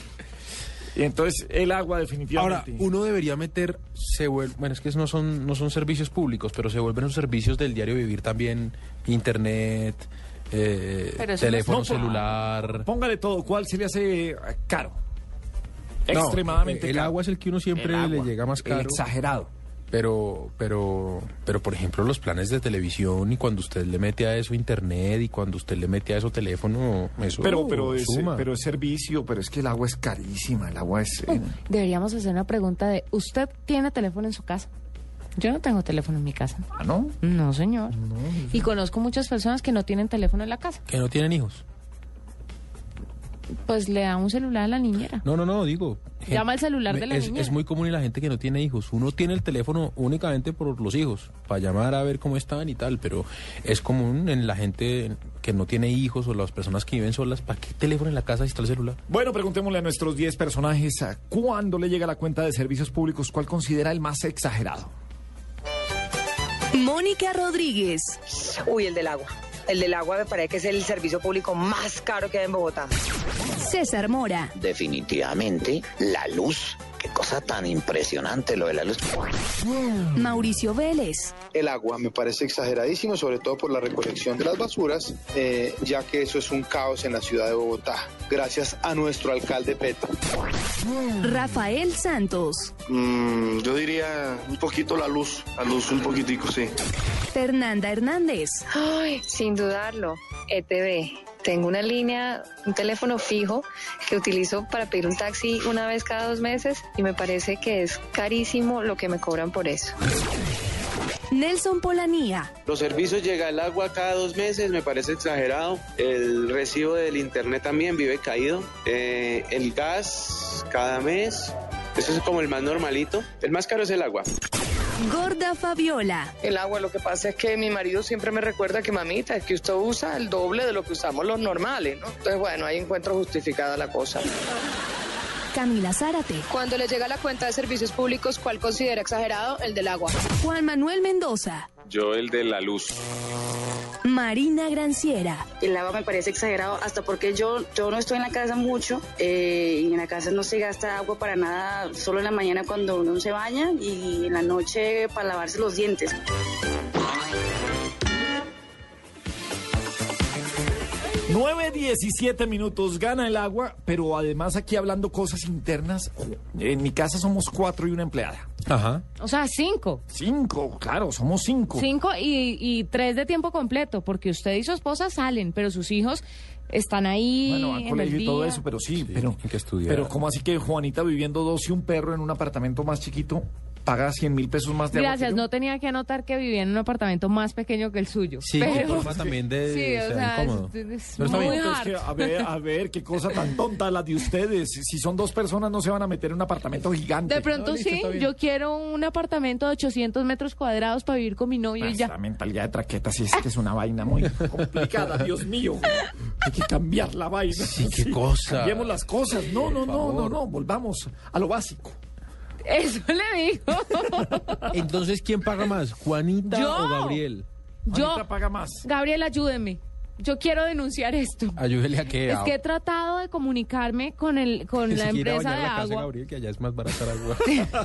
Y entonces el agua Ahora, definitivamente. uno debería meter, se vuel- bueno, es que no son, no son servicios públicos, pero se vuelven los servicios del diario vivir también, internet, eh, teléfono No, celular. Póngale todo. ¿Cuál se le hace eh, caro? No, Extremadamente el caro. agua es el que uno siempre El le llega más el caro. exagerado. Pero, pero, pero por ejemplo los planes de televisión y cuando usted le mete a eso internet y cuando usted le mete a eso teléfono, eso Pero, pero, es, suma. pero es servicio, pero es que el agua es carísima. El agua es... eh, Deberíamos hacer una pregunta de, ¿usted tiene teléfono en su casa? Yo no tengo teléfono en mi casa. ¿Ah, no? No, señor. Y conozco muchas personas que no tienen teléfono en la casa. que no tienen hijos. Pues le da un celular a la niñera. No, no, no, digo. Llama al celular de la es, niñera. es muy común en la gente que no tiene hijos. Uno tiene el teléfono únicamente por los hijos, para llamar a ver cómo están y tal, pero es común en la gente que no tiene hijos o las personas que viven solas, ¿para qué teléfono en la casa si está el celular? Bueno, preguntémosle a nuestros 10 personajes a cuándo le llega la cuenta de servicios públicos, ¿cuál considera el más exagerado? Mónica Rodríguez. Uy, el del agua. El del agua me parece que es el servicio público más caro que hay en Bogotá. César Mora. Definitivamente, la luz. Qué cosa tan impresionante lo de la luz. Mauricio Vélez. El agua me parece exageradísimo, sobre todo por la recolección de las basuras, eh, ya que eso es un caos en la ciudad de Bogotá, gracias a nuestro alcalde Petro. Rafael Santos. Mm, yo diría un poquito la luz, la luz un poquitico, sí. Fernanda Hernández. Ay, sin dudarlo, ETV. Tengo una línea, un teléfono fijo que utilizo para pedir un taxi una vez cada dos meses y me parece que es carísimo lo que me cobran por eso. Nelson Polanía. Los servicios llega el agua cada dos meses, me parece exagerado. El recibo del internet también vive caído. Eh, el gas cada mes, eso es como el más normalito. El más caro es el agua. Gorda Fabiola. El agua, lo que pasa es que mi marido siempre me recuerda que mamita, es que usted usa el doble de lo que usamos los normales, ¿no? Entonces, bueno, ahí encuentro justificada la cosa. Camila Zárate. Cuando le llega la cuenta de servicios públicos, ¿cuál considera exagerado? El del agua. Juan Manuel Mendoza. Yo el de la luz. Marina Granciera. El agua me parece exagerado hasta porque yo, yo no estoy en la casa mucho eh, y en la casa no se gasta agua para nada, solo en la mañana cuando uno se baña y en la noche para lavarse los dientes. Nueve, 17 minutos, gana el agua, pero además aquí hablando cosas internas, en mi casa somos cuatro y una empleada. Ajá. O sea, cinco. Cinco, claro, somos cinco. Cinco y, y tres de tiempo completo, porque usted y su esposa salen, pero sus hijos están ahí. Bueno, al en colegio y todo eso, pero sí, pero, Hay que estudiar. pero ¿cómo así que Juanita viviendo dos y un perro en un apartamento más chiquito paga 100 mil pesos más de agua Gracias, no tenía que anotar que vivía en un apartamento más pequeño que el suyo. Sí, pero... que forma también de (laughs) Sí, o ser sea, incómodo. es- es Pero está muy bien. Es que, a ver, a ver, qué cosa tan tonta la de ustedes. Si son dos personas, no se van a meter en un apartamento gigante. De pronto No, sí, yo quiero un apartamento de 800 metros cuadrados para vivir con mi novio y ya. mentalidad de traqueta sí es que es una vaina muy (laughs) complicada, Dios mío. Hay que cambiar la vaina. Sí, qué cosa. Cambiemos las cosas. No, no, no, no, no. Volvamos a lo básico. Eso le digo. (laughs) Entonces, ¿quién paga más? ¿Juanita Yo. o Gabriel? Yo, Juanita paga más. Gabriel, ayúdeme. Yo quiero denunciar esto. Ayúdele a que... Es que he tratado de comunicarme con el con la empresa de la casa de agua. Gabriel, que allá es más barata el agua.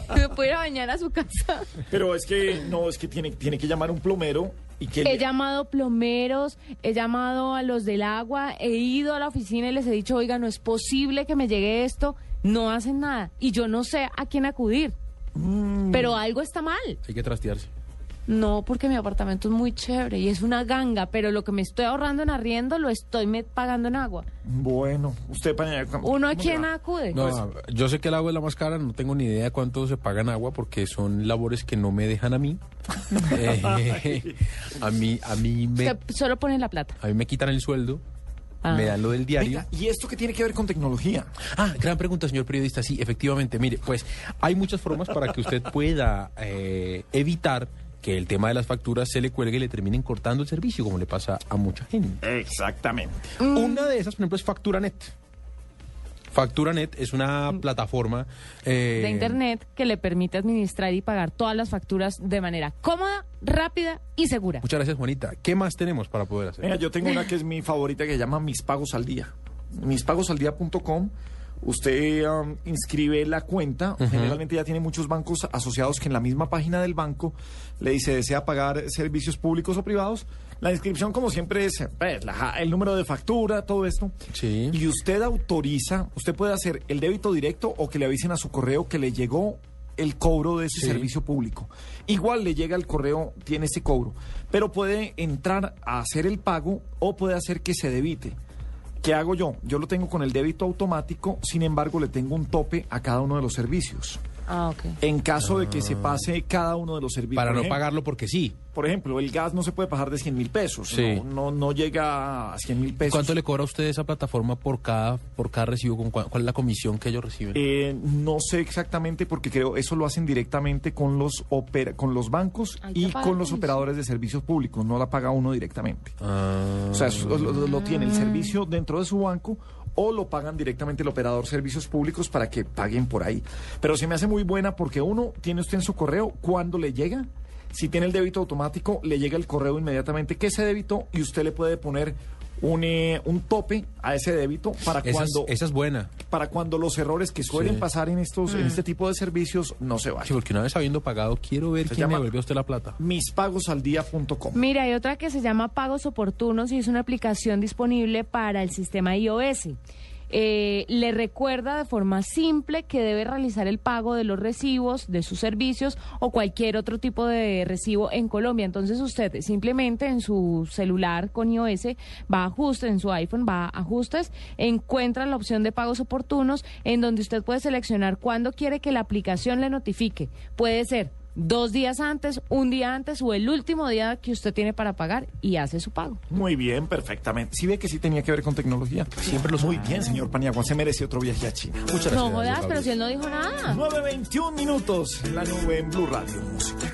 (laughs) Me puedo ir a bañar a su casa. Pero es que, no, es que tiene, tiene que llamar a un plomero y. He le- llamado plomeros, he llamado a los del agua, he ido a la oficina y les he dicho, oiga, no es posible que me llegue esto. No hacen nada. Y yo no sé a quién acudir. Mm. Pero algo está mal. Hay que trastearse. No, porque mi apartamento es muy chévere y es una ganga, pero lo que me estoy ahorrando en arriendo lo estoy me- pagando en agua. Bueno, usted para ¿Uno a ¿cómo quién acude? No, yo sé que el agua es la más cara, no tengo ni idea de cuánto se paga en agua porque son labores que no me dejan a mí. (laughs) Eh, a mí, a mí me, Usted solo pone la plata. a mí me quitan el sueldo, Ah. me dan lo del diario. Venga, ¿y esto qué tiene que ver con tecnología? Ah, gran pregunta, señor periodista. Sí, efectivamente. Mire, pues hay muchas formas para que usted pueda eh, evitar que el tema de las facturas se le cuelgue y le terminen cortando el servicio, como le pasa a mucha gente. Exactamente. Una de esas, por ejemplo, es FacturaNet. FacturaNet es una plataforma eh, de internet que le permite administrar y pagar todas las facturas de manera cómoda, rápida y segura. Muchas gracias, Juanita. ¿Qué más tenemos para poder hacer? Venga, yo tengo una que es mi favorita que se llama Mis Pagos al Día. Mispagosaldía.com. Usted um, inscribe la cuenta. Generalmente ya tiene muchos bancos asociados que en la misma página del banco le dice desea pagar servicios públicos o privados. La inscripción, como siempre, es pues, la- el número de factura, todo esto. Sí. Y usted autoriza, usted puede hacer el débito directo o que le avisen a su correo que le llegó el cobro de ese Sí. servicio público. Igual le llega el correo, tiene ese cobro, pero puede entrar a hacer el pago o puede hacer que se debite. ¿Qué hago yo? Yo lo tengo con el débito automático, sin embargo le tengo un tope a cada uno de los servicios. Ah, ok. En caso de que se pase cada uno de los servicios. Para Por no ejemplo, pagarlo porque sí. Por ejemplo, el gas no se puede pasar de 100 mil pesos. Sí. No, no, no llega a 100 mil pesos. ¿Cuánto le cobra a usted esa plataforma por cada, por cada recibo? ¿Con cua- ¿Cuál es la comisión que ellos reciben? Eh, no sé exactamente porque creo eso lo hacen directamente con los opera- con los bancos y pagar con los operadores de servicios públicos. No la paga uno directamente. Ah. O sea, eso lo, lo- lo tiene el servicio dentro de su banco o lo pagan directamente el operador servicios públicos para que paguen por ahí. Pero se me hace muy buena porque uno tiene usted en su correo cuando le llega. Si tiene el débito automático, le llega el correo inmediatamente que se débito y usted le puede poner un, eh, un tope a ese débito para Esa es- cuando esa es buena. para cuando los errores que suelen Sí. pasar en estos en Mm. este tipo de servicios no se vayan. Sí, porque una vez habiendo pagado, quiero ver Se quién me llama- devolvió usted la plata. Mispagosaldia.com. Mira, hay otra que se llama Pagos Oportunos y es una aplicación disponible para el sistema iOS. Eh, le recuerda de forma simple que debe realizar el pago de los recibos, de sus servicios o cualquier otro tipo de recibo en Colombia. Entonces usted simplemente en su celular con iOS va a ajustes, en su iPhone va a ajustes, encuentra la opción de pagos oportunos en donde usted puede seleccionar cuándo quiere que la aplicación le notifique. Puede ser dos días antes, un día antes o el último día que usted tiene para pagar y hace su pago. Muy bien, perfectamente. Si ve que sí tenía que ver con tecnología. Siempre lo Muy bien, señor Paniagua. Se merece otro viaje a China. Muchas no gracias. jodas, pero si él no dijo nada. 9.21 minutos en la nube en Blue Radio Música.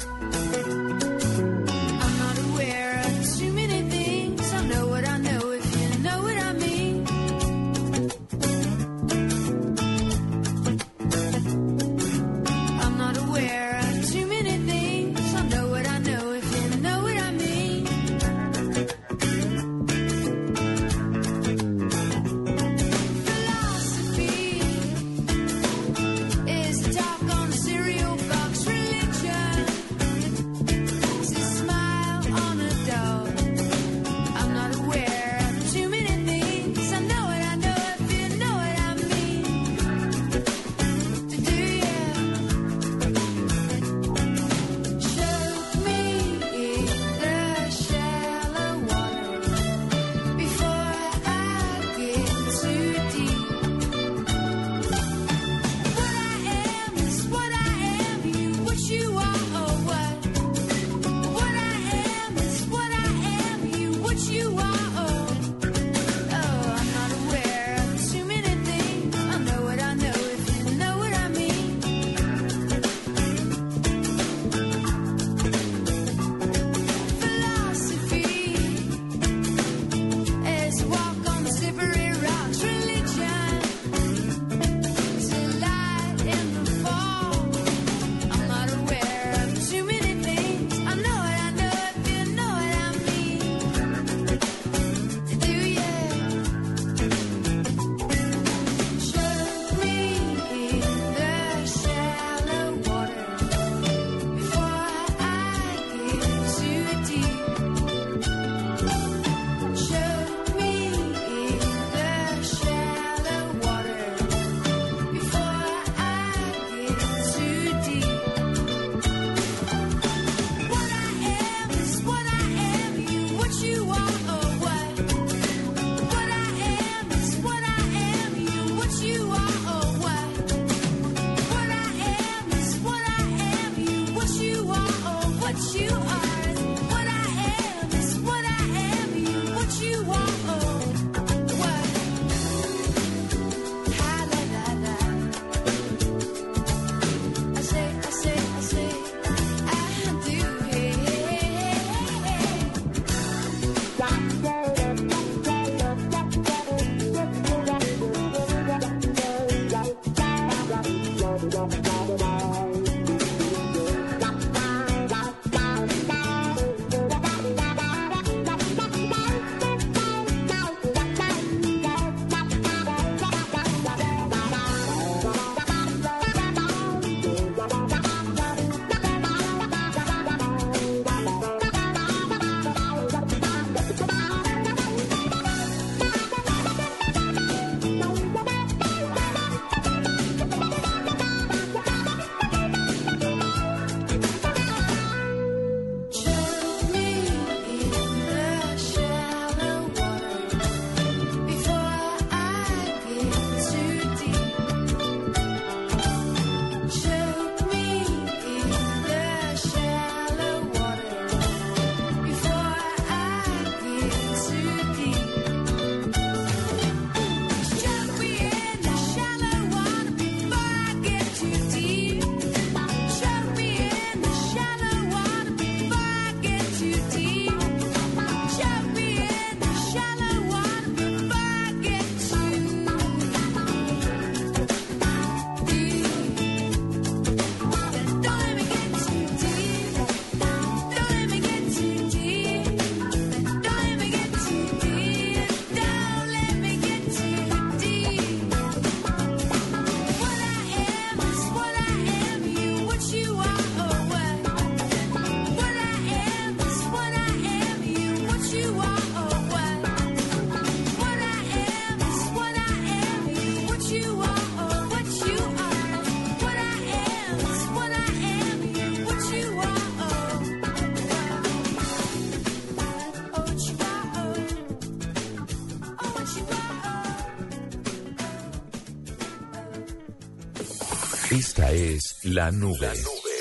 Esta es La Nube.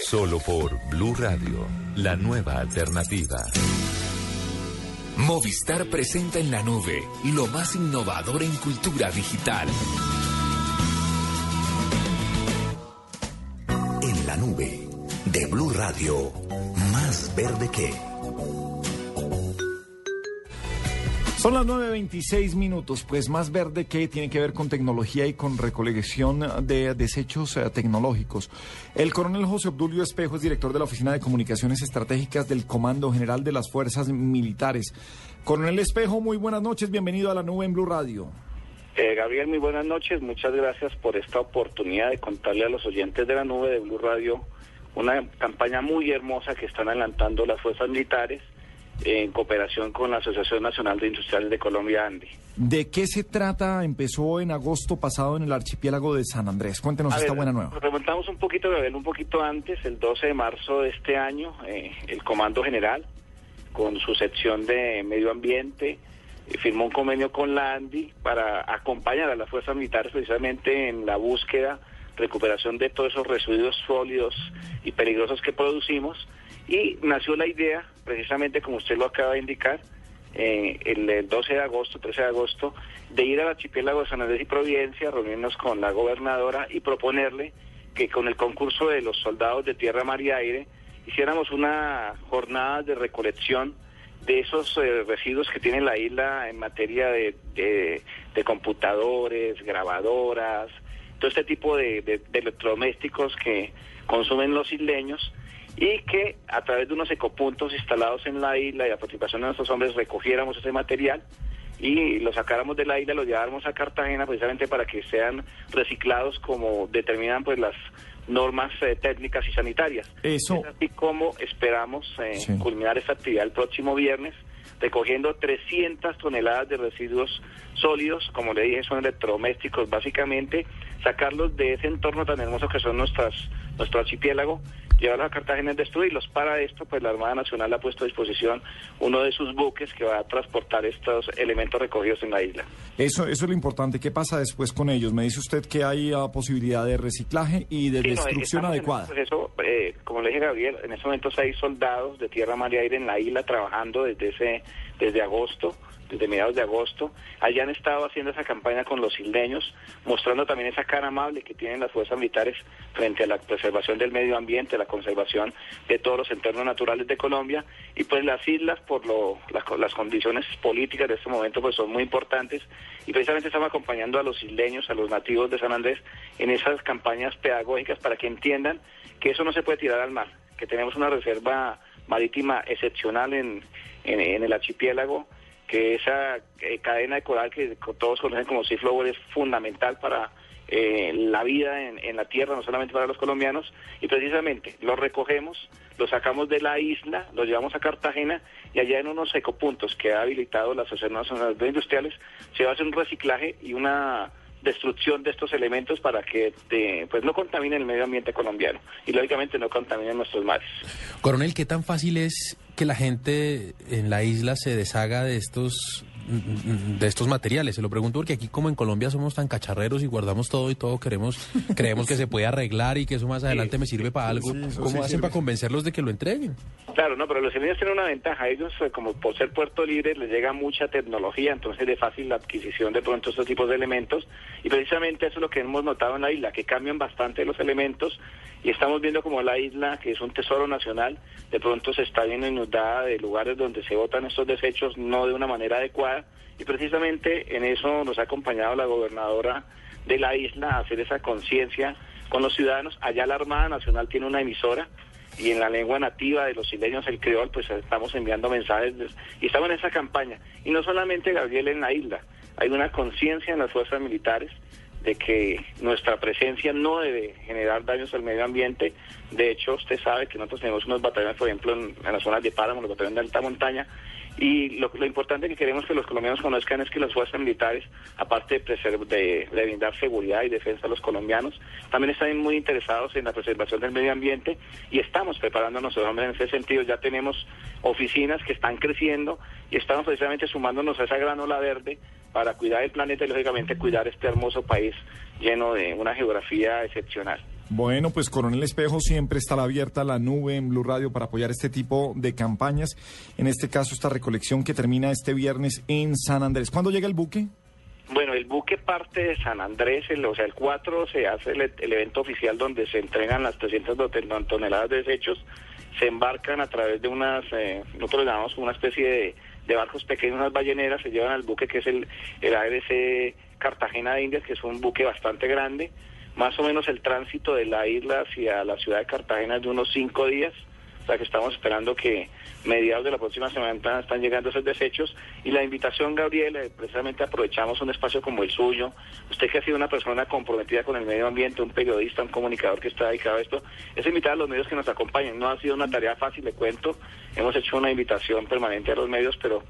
Solo por Blue Radio, la nueva alternativa. Movistar presenta en la nube lo más innovador en cultura digital. En la nube de Blue Radio, más verde que. Son las 9.26 minutos, pues más verde que tiene que ver con tecnología y con recolección de desechos eh, tecnológicos. El coronel José Obdulio Espejo es director de la Oficina de Comunicaciones Estratégicas del Comando General de las Fuerzas Militares. Coronel Espejo, muy buenas noches, bienvenido a la nube en Blue Radio. Eh, Gabriel, muy buenas noches. Muchas gracias por esta oportunidad de contarle a los oyentes de la nube de Blue Radio una campaña muy hermosa que están adelantando las fuerzas militares en cooperación con la Asociación Nacional de Industriales de Colombia, ANDI. ¿De qué se trata? Empezó en agosto pasado en el archipiélago de San Andrés. Cuéntenos A esta ver, buena nueva. Nos remontamos un poquito, Gabriel, un poquito antes, el 12 de marzo de este año, eh, el Comando General, con su sección de Medio Ambiente, eh, firmó un convenio con la ANDI para acompañar a las fuerzas militares precisamente en la búsqueda, recuperación de todos esos residuos sólidos y peligrosos que producimos. Y nació la idea, precisamente como usted lo acaba de indicar, eh, el, el 12 de agosto, 13 de agosto, de ir al archipiélago de San Andrés y Providencia, reunirnos con la gobernadora y proponerle que con el concurso de los soldados de tierra, mar y aire hiciéramos una jornada de recolección de esos eh, residuos que tiene la isla en materia de, de- computadores, grabadoras, todo este tipo de electrodomésticos que consumen los isleños y que a través de unos ecopuntos instalados en la isla y la participación de nuestros hombres recogiéramos ese material y lo sacáramos de la isla, lo lleváramos a Cartagena precisamente para que sean reciclados como determinan pues las normas eh, técnicas y sanitarias. Eso. Es así como esperamos eh, Sí. culminar esta actividad el próximo viernes, recogiendo 300 toneladas de residuos sólidos, como le dije, son electrodomésticos básicamente, sacarlos de ese entorno tan hermoso que son nuestras, nuestro archipiélago, llevarlos a Cartagena y destruirlos. Para esto, pues la Armada Nacional ha puesto a disposición uno de sus buques que va a transportar estos elementos recogidos en la isla. Eso, eso es lo importante. ¿Qué pasa después con ellos? Me dice usted que hay ah, posibilidad de reciclaje y de Sí, destrucción adecuada. proceso, eh, como le dije Gabriel, en este momento hay soldados de tierra, mar y aire en la isla trabajando desde ese, desde agosto, desde mediados de agosto. Allá han estado haciendo esa campaña con los isleños, mostrando también esa cara amable que tienen las fuerzas militares frente a la preservación del medio ambiente, la conservación de todos los entornos naturales de Colombia. Y pues las islas, por lo, las, co- las condiciones políticas de este momento, pues son muy importantes. Y precisamente estamos acompañando a los isleños, a los nativos de San Andrés, en esas campañas pedagógicas para que entiendan que eso no se puede tirar al mar, que tenemos una reserva marítima excepcional en, en el archipiélago, que esa eh, cadena de coral que todos conocen como Sea Flower es fundamental para eh, la vida en, la tierra, no solamente para los colombianos, y precisamente lo recogemos, lo sacamos de la isla, lo llevamos a Cartagena y allá en unos ecopuntos que ha habilitado la Asociación Nacional de Industriales se va a hacer un reciclaje y una destrucción de estos elementos para que eh, pues no contaminen el medio ambiente colombiano y lógicamente no contaminen nuestros mares. Coronel, ¿qué tan fácil es que la gente en la isla se deshaga de estos de estos materiales? Se lo pregunto porque aquí como en Colombia somos tan cacharreros y guardamos todo y todo queremos (laughs) creemos que se puede arreglar y que eso más adelante me sirve para algo. ¿Cómo sí hacen sirve. para convencerlos de que lo entreguen? Claro, no, pero los isleños tienen una ventaja. Ellos, eh, como por ser puerto libre, les llega mucha tecnología, entonces de fácil la adquisición de pronto estos tipos de elementos. Y precisamente eso es lo que hemos notado en la isla, que cambian bastante los elementos. Y estamos viendo como la isla, que es un tesoro nacional, de pronto se está viendo inundada de lugares donde se botan estos desechos no de una manera adecuada. Y precisamente en eso nos ha acompañado la gobernadora de la isla a hacer esa conciencia con los ciudadanos. Allá la Armada Nacional tiene una emisora y en la lengua nativa de los isleños, el creol, pues estamos enviando mensajes y estamos en esa campaña. Y no solamente, Gabriel, en la isla, hay una conciencia en las fuerzas militares de que nuestra presencia no debe generar daños al medio ambiente. De hecho, usted sabe que nosotros tenemos unos batallones, por ejemplo, en, en las zonas de páramo, los batallones de alta montaña, y lo, importante que queremos que los colombianos conozcan es que las fuerzas militares, aparte de, brindar seguridad y defensa a los colombianos, también están muy interesados en la preservación del medio ambiente y estamos preparándonos en ese sentido. Ya tenemos oficinas que están creciendo y estamos precisamente sumándonos a esa gran ola verde para cuidar el planeta y lógicamente cuidar este hermoso país lleno de una geografía excepcional. Bueno, pues Coronel Espejo siempre estará abierta la nube en Blue Radio para apoyar este tipo de campañas. En este caso, esta recolección que termina este viernes en San Andrés. ¿Cuándo llega el buque? Bueno, el buque parte de San Andrés, el- o sea, el 4 se hace el, evento oficial donde se entregan las 300 ton- toneladas de desechos, se embarcan a través de unas, eh, nosotros llamamos una especie de, de barcos pequeños, unas balleneras, se llevan al buque que es el, el ARC Cartagena de Indias, que es un buque bastante grande, más o menos el tránsito de la isla hacia la ciudad de Cartagena es de unos cinco días, o sea que estamos esperando que mediados de la próxima semana están llegando esos desechos. Y la invitación, Gabriel, eh, precisamente aprovechamos un espacio como el suyo, usted que ha sido una persona comprometida con el medio ambiente, un periodista, un comunicador que está dedicado a esto, es invitar a los medios que nos acompañen, no ha sido una tarea fácil, le cuento, hemos hecho una invitación permanente a los medios, pero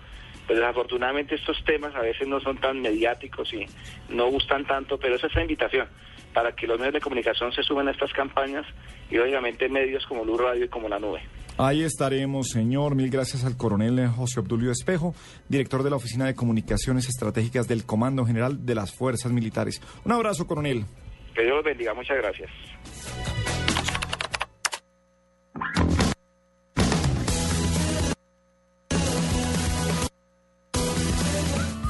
pues desafortunadamente estos temas a veces no son tan mediáticos y no gustan tanto, pero esa es la invitación para que los medios de comunicación se sumen a estas campañas y obviamente medios como Blue Radio y como La Nube. Ahí estaremos, señor. Mil gracias al coronel eh, José Obdulio Espejo, director de la Oficina de Comunicaciones Estratégicas del Comando General de las Fuerzas Militares. Un abrazo, coronel. Que Dios los bendiga, muchas gracias.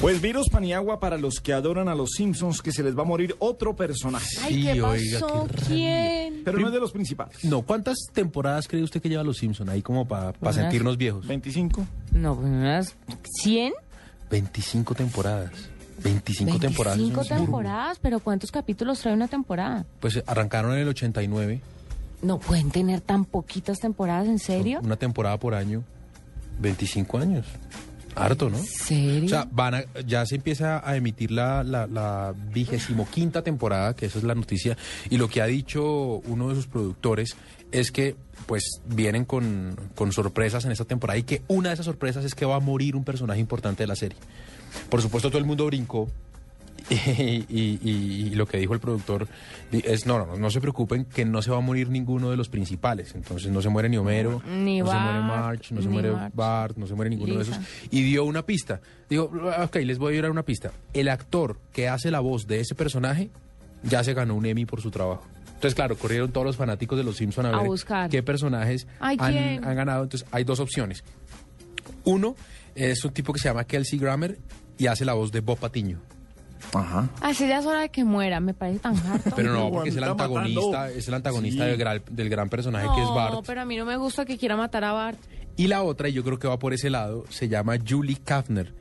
Pues virus Paniagua para los que adoran a los Simpsons, que se les va a morir otro personaje. Ay, ¿qué pasó? ¿Quién? Pero no es de los principales. No, ¿cuántas temporadas cree usted que lleva Los Simpson ahí como para Unas- sentirnos viejos? 25. No, pues unas 100. 25 temporadas. 25, temporadas. es 25 un- temporadas, pero ¿cuántos capítulos trae una temporada? Pues arrancaron en el 89, No pueden tener tan poquitas temporadas, ¿en serio? una temporada por año, 25 años. Harto, ¿no? ¿Serio? O sea, van a- ya se empieza a emitir la, la, la vigésimo quinta temporada, que esa es la noticia, y lo que ha dicho uno de sus productores es que pues vienen con, con sorpresas en esta temporada y que una de esas sorpresas es que va a morir un personaje importante de la serie. Por supuesto todo el mundo brincó (laughs) y, y- y- y lo que dijo el productor es no, no, no, no se preocupen que no se va a morir ninguno de los principales. Entonces no se muere ni Homero, Ni no se muere March, no se muere. Bart, no se muere ninguno Lisa. de esos. Y dio una pista. Digo, ok, les voy a dar una pista. El actor que hace la voz de ese personaje ya se ganó un Emmy por su trabajo. Entonces, claro, corrieron todos los fanáticos de los Simpson a A ver buscar. qué personajes Ay, han, ¿quién? han ganado. Entonces, hay dos opciones. Uno es un tipo que se llama Kelsey Grammer y hace la voz de Bob Patiño. Ajá. Ah, sí, ya es hora de que muera, me parece tan harto. (laughs) Pero no, porque es el antagonista, es el antagonista Sí. del, gran, del gran personaje que es No, Bart. pero a mí no me gusta que quiera matar a Bart. Y la otra, y yo creo que va por ese lado, se llama Julie Kafner.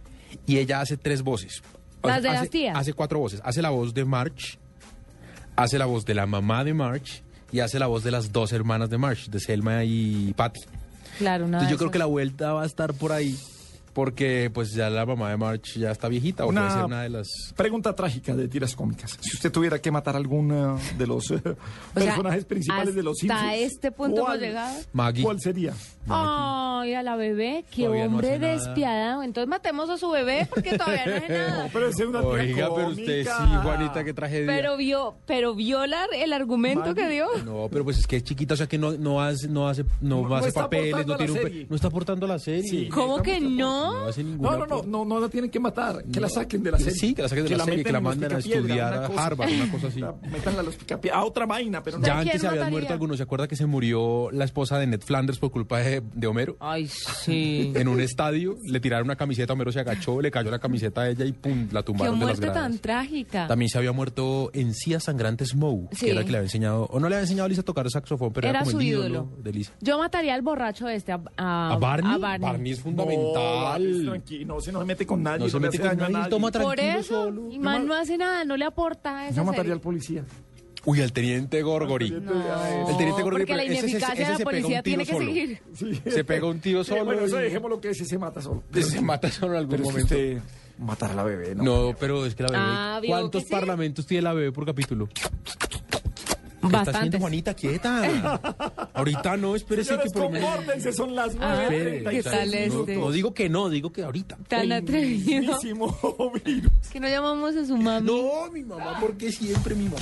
Y ella hace tres voces. O ¿Las de hace, las tías? Hace cuatro voces. Hace la voz de March, hace la voz de la mamá de March y hace la voz de las dos hermanas de March, de Selma y Patty. Claro, una Entonces yo creo que la vuelta va a estar por ahí. Porque pues ya la mamá de March ya está viejita o puede ser una de las... pregunta trágica de tiras cómicas. Si usted tuviera que matar alguno de los eh, (laughs) O sea, personajes principales de los Simpsons, Hasta este punto hemos ¿cuál- llegado. Maggie. ¿Cuál sería? Ay, a la bebé, qué Todavía hombre despiadado. Entonces matemos a su bebé porque todavía no hace nada. (laughs) pero es una tira Oiga, pero usted sí, Juanita, qué tragedia. Pero vio, pero vio la- el argumento que dio. No, pero pues es que es chiquita, o sea que no, no hace, no hace, no, hace papeles, no a tiene un no está aportando a la serie. Sí. ¿Cómo que No no? No, no, no, no, no la tienen que matar, que la saquen de la serie. Sí, que la saquen de la serie, que la manden a estudiar a. Harvard, una cosa así. (laughs) Métanla a los picapiedra, a otra vaina, pero no. Ya antes se habían muerto algunos. ¿Se acuerda que se murió la esposa de Ned Flanders por culpa de, de Homero? Ay, sí. (laughs) En un estadio le tiraron una camiseta, Homero se agachó, le cayó la camiseta a ella y pum, la Qué tumbaron de las muerte gradas. tan trágica. También se había muerto Encía Sangrante Smoke, Sí. que era el que le había enseñado, o no le había enseñado a Lisa a tocar el saxofón, pero era, Era como su el ídolo. ídolo de Lisa. Yo mataría al borracho este, a, a, ¿A Barney? a Barney. es No, tranquilo, no se nos mete con nadie. No se mete con nadie, nadie. toma Por tranquilo eso, man no hace nada, no le aporta a esa Yo mataría serie. al policía. Uy, el teniente Gorgory. No. El teniente Gorgory, porque la pero ese se- ineficacia ese de la se policía tiene que solo. seguir. Sí. Se pega un tío Sí, (laughs) solo. bueno, eso y- dejémoslo que ese se mata solo. (laughs) Se mata solo en algún Pero es que momento. usted matar a la bebé, ¿no? No, pero es que la bebé. Ah, ¿vio ¿Cuántos sí? parlamentos tiene la bebé por capítulo? ¿Qué está haciendo Juanita quieta? (laughs) Ahorita no, espérese Señores, que por compórtense, son las Ah, 9.36 ¿qué tal este? No digo que no, digo que ahorita. Tan atrevido. Virus. (laughs) Que no llamamos a su mami. No, mi mamá, porque siempre mi mamá.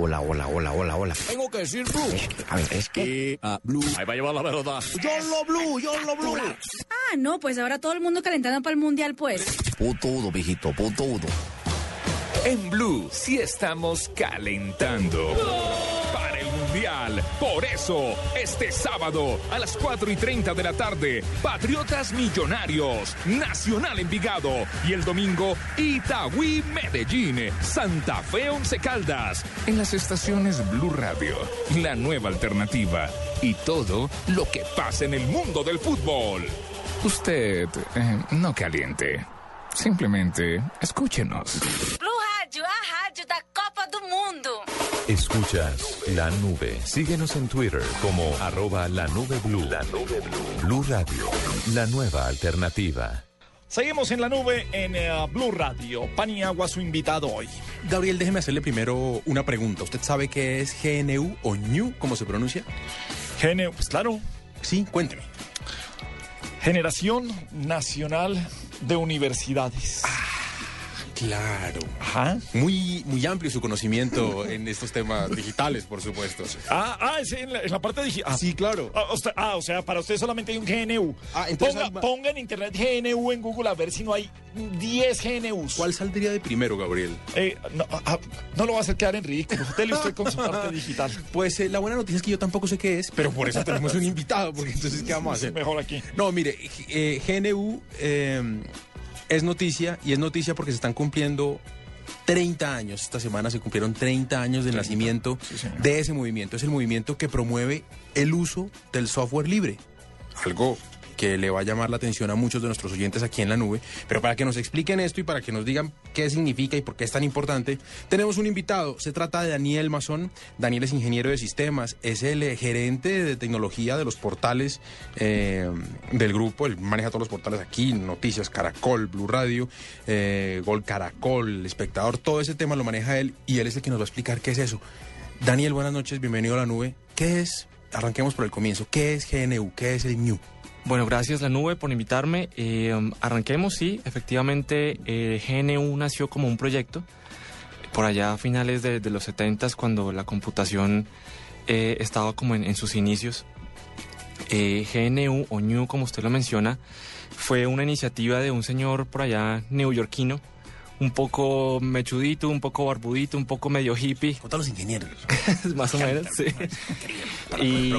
Hola, hola, hola, hola, hola. Tengo que decir blue. A ver, es que... Ah, blue. Ahí va a llevar la verdad. Yo lo blue, yo lo blue. Ah, no, pues ahora todo el mundo calentando para el mundial, pues. Putudo, viejito, putudo. En Blue sí estamos calentando el Por eso, este sábado a las 4 y 30 de la tarde, Patriotas Millonarios, Nacional Envigado y el domingo Itagüí Medellín, Santa Fe Once Caldas, en las estaciones Blue Radio, la nueva alternativa y todo lo que pasa en el mundo del fútbol. Usted eh, no caliente, simplemente escúchenos. Blue Rádio, a rádio da Copa do Mundo. Escuchas la nube. Síguenos en Twitter como arroba la nube blue. La nube blue. Blue Radio, la nueva alternativa. Seguimos en la nube en eh, Blue Radio. Paniagua, su invitado hoy. Gabriel, déjeme hacerle primero una pregunta. ¿Usted sabe qué es GNU o NU, como se pronuncia? GNU, pues claro. Sí, cuénteme. Generación Nacional de Universidades. Claro. Ajá. Muy, muy amplio su conocimiento (laughs) en estos temas digitales, por supuesto. Ah, ah, es en la, en la parte digital. Sí, claro. Ah, o sea- ah, o sea, para usted solamente hay un GNU. Ah, entonces ponga, hay ma- ponga en internet GNU en Google a ver si no hay 10 GNUs. ¿Cuál saldría de primero, Gabriel? Eh, no, ah, no lo va a hacer quedar en ridículo. Dele usted con su (laughs) parte digital. Pues eh, la buena noticia es que yo tampoco sé qué es, pero por eso tenemos un invitado, porque entonces, ¿qué vamos a hacer? (laughs) Mejor aquí. No, mire, eh, GNU eh, es noticia y es noticia porque se están cumpliendo 30 años. Esta semana se cumplieron 30 años del nacimiento de ese movimiento. Es el movimiento que promueve el uso del software libre. Algo que le va a llamar la atención a muchos de nuestros oyentes aquí en la nube. Pero para que nos expliquen esto y para que nos digan qué significa y por qué es tan importante, tenemos un invitado. Se trata de Daniel Mazón. Daniel es ingeniero de sistemas, es el gerente de tecnología de los portales eh, del grupo. Él maneja todos los portales aquí, Noticias, Caracol, Blue Radio, eh, Gol Caracol, Espectador, todo ese tema lo maneja él y él es el que nos va a explicar qué es eso. Daniel, buenas noches, bienvenido a la nube. ¿Qué es? Arranquemos por el comienzo. ¿Qué es GNU? ¿Qué es el NU? Bueno, gracias La Nube por invitarme. Eh, arranquemos, sí, efectivamente eh, GNU nació como un proyecto por allá finales de, los 70 cuando la computación eh, estaba como en, en sus inicios. GNU o NU, como usted lo menciona, fue una iniciativa de un señor por allá neoyorquino, un poco mechudito, un poco barbudito, un poco medio hippie. Contra los ingenieros. (laughs) Más o menos, sí. Y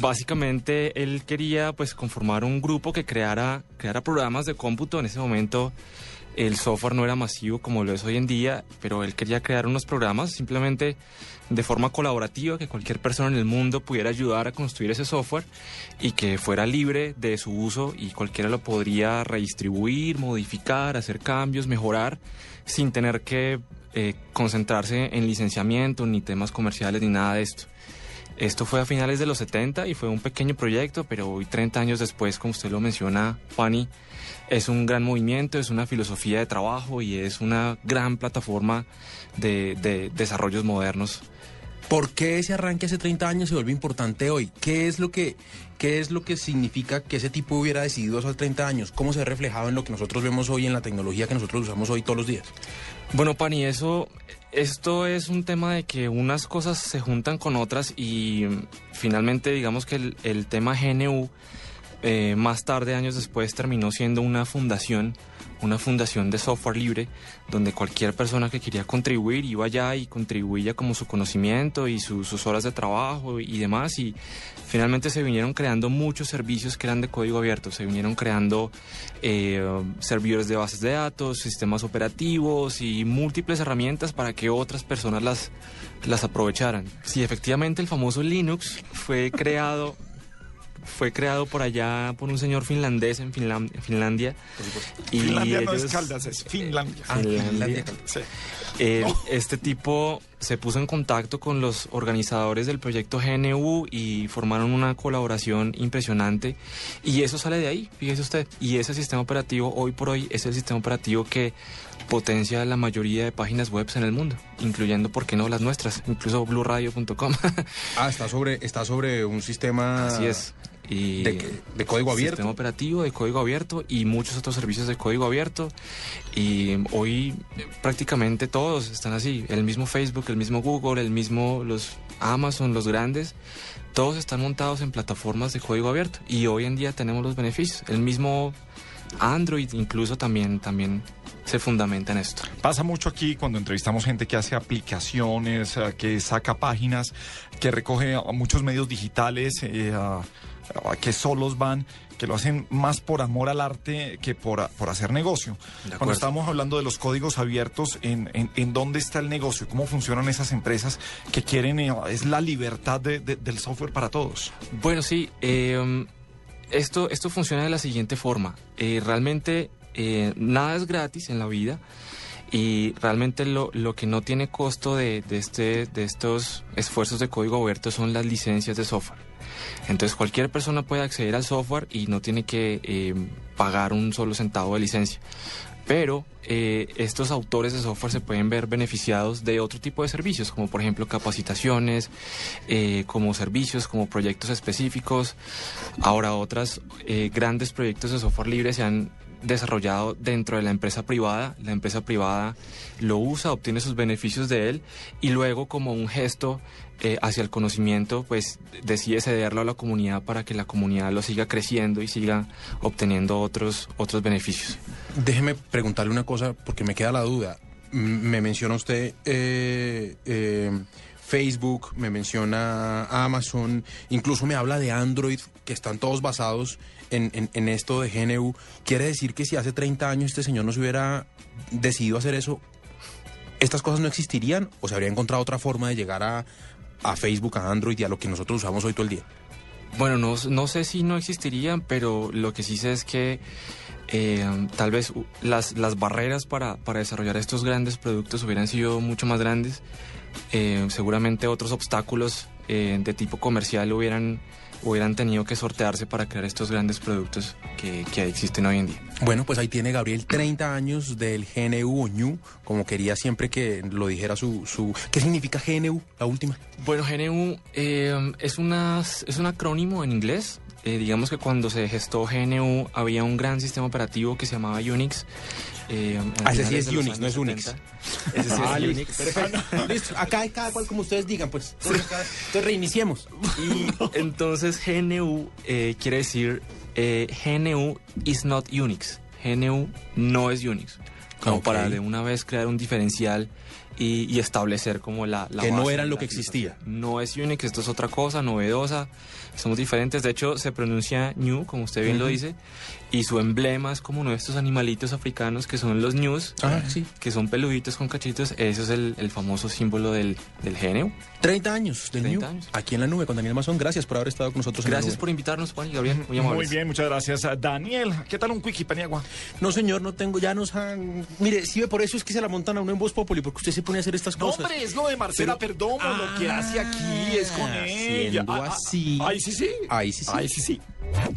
básicamente él quería pues conformar un grupo que creara, creara programas de cómputo. En ese momento el software no era masivo como lo es hoy en día, pero él quería crear unos programas simplemente de forma colaborativa, que cualquier persona en el mundo pudiera ayudar a construir ese software y que fuera libre de su uso y cualquiera lo podría redistribuir, modificar, hacer cambios, mejorar, sin tener que eh, concentrarse en licenciamiento, ni temas comerciales, ni nada de esto. Esto fue a finales de los 70 y fue un pequeño proyecto, pero hoy 30 años después, como usted lo menciona, Fanny, es un gran movimiento, es una filosofía de trabajo y es una gran plataforma de, de desarrollos modernos. ¿Por qué ese arranque hace 30 años se vuelve importante hoy? ¿Qué es lo que, qué es lo que significa que ese tipo hubiera decidido hace 30 años? ¿Cómo se ha reflejado en lo que nosotros vemos hoy en la tecnología que nosotros usamos hoy todos los días? Bueno, Pani, eso, esto es un tema de que unas cosas se juntan con otras y mm, finalmente digamos que el, el tema GNU eh, más tarde, años después, terminó siendo una fundación, una fundación de software libre, donde cualquier persona que quería contribuir iba allá y contribuía como su conocimiento y su- sus horas de trabajo y demás. Y finalmente se vinieron creando muchos servicios que eran de código abierto, se vinieron creando eh, servidores de bases de datos, sistemas operativos y múltiples herramientas para que otras personas las, las aprovecharan. Sí, efectivamente el famoso Linux fue creado fue creado por allá por un señor finlandés en Finlan- en Finlandia. Y Finlandia no es ellos- Caldas, es Finlandia. Ah, Finlandia. Sí. Eh, Este tipo se puso en contacto con los organizadores del proyecto GNU y formaron una colaboración impresionante. Y eso sale de ahí, fíjese usted. Y ese sistema operativo hoy por hoy es el sistema operativo que potencia la mayoría de páginas web en el mundo, incluyendo, ¿por qué no, las nuestras? Incluso blueradio.com. (laughs) Ah, está sobre, está sobre un sistema... Así es. Y ¿De qué? ¿De código abierto? Sistema operativo de código abierto y muchos otros servicios de código abierto. Y hoy eh, prácticamente todos están así. El mismo Facebook, el mismo Google, el mismo los Amazon, los grandes, todos están montados en plataformas de código abierto. Y hoy en día tenemos los beneficios. El mismo Android incluso también, también se fundamenta en esto. Pasa mucho aquí cuando entrevistamos gente que hace aplicaciones, eh, que saca páginas, que recoge a muchos medios digitales, eh, a que solos van, que lo hacen más por amor al arte que por, por hacer negocio. Cuando estamos hablando de los códigos abiertos, ¿en, en, en dónde está el negocio? ¿Cómo funcionan esas empresas que quieren, eh, es la libertad de- de- del software para todos? Bueno, sí, eh, esto, esto funciona de la siguiente forma. Eh, realmente eh, nada es gratis en la vida y realmente lo, lo que no tiene costo de, de este, de estos esfuerzos de código abierto son las licencias de software. Entonces cualquier persona puede acceder al software y no tiene que eh, pagar un solo centavo de licencia. Pero eh, estos autores de software se pueden ver beneficiados de otro tipo de servicios, como por ejemplo capacitaciones, eh, como servicios, como proyectos específicos. Ahora otras grandes proyectos de software libre se han desarrollado dentro de la empresa privada. La empresa privada lo usa, obtiene sus beneficios de él y luego como un gesto eh, hacia el conocimiento, pues decide cederlo a la comunidad para que la comunidad lo siga creciendo y siga obteniendo otros, otros beneficios. Déjeme preguntarle una cosa porque me queda la duda. Me menciona usted eh, eh, Facebook, me menciona Amazon, incluso me habla de Android, que están todos basados en, en- en esto de GNU. ¿Quiere decir que si hace 30 años este señor no se hubiera decidido hacer eso, estas cosas no existirían o se habría encontrado otra forma de llegar a, a Facebook, a Android y a lo que nosotros usamos hoy todo el día? Bueno, no, no sé si no existirían, pero lo que sí sé es que eh, tal vez las, las barreras para, para desarrollar estos grandes productos hubieran sido mucho más grandes. Eh, seguramente otros obstáculos eh, de tipo comercial hubieran, hubieran tenido que sortearse para crear estos grandes productos que, que existen hoy en día. Bueno, pues ahí tiene Gabriel 30 años del GNU o ñu, como quería siempre que lo dijera su... su... ¿Qué significa GNU, la última? Bueno, GNU eh, es, una, es un acrónimo en inglés. Eh, digamos que cuando se gestó GNU había un gran sistema operativo que se llamaba Unix. eh, Ah, ese sí es Unix, no es Unix. 70. Ese sí Ah, es Unix. perfecto. (laughs) Listo, acá hay cada cual como ustedes digan, pues. Entonces, acá- entonces reiniciemos. (laughs) Y entonces GNU eh, quiere decir eh, GNU is not Unix. GNU no es Unix. Como para de una vez crear un diferencial y, y establecer como la, la Que no eran lo que existía. No es Unix, esto es otra cosa, novedosa. Somos diferentes. De hecho, se pronuncia New, como usted bien lo dice. Y su emblema es como uno de estos animalitos africanos que son los News. Ah, sí. Que son peluditos con cachitos. Ese es el, el famoso símbolo del, del GNU. 30 años del 30 ñu. años. Aquí en la nube con Daniel Mazón. Gracias por haber estado con nosotros. en la Gracias nube. por invitarnos, Juan y Gabriel. Muy Muy bien, muchas gracias. Daniel, ¿qué tal un quickie, Paniagua? No, señor, no tengo, ya nos han... Mire, sí, por eso es que se la montan a uno en Voz Populi, porque usted se pone a hacer estas No, cosas. hombre, es lo de Marcela Pero- Perdomo, lo que hace aquí es con Ah, ella. siendo Ah, ah, así. Ahí sí, sí. Ahí sí, sí. Ahí sí, sí.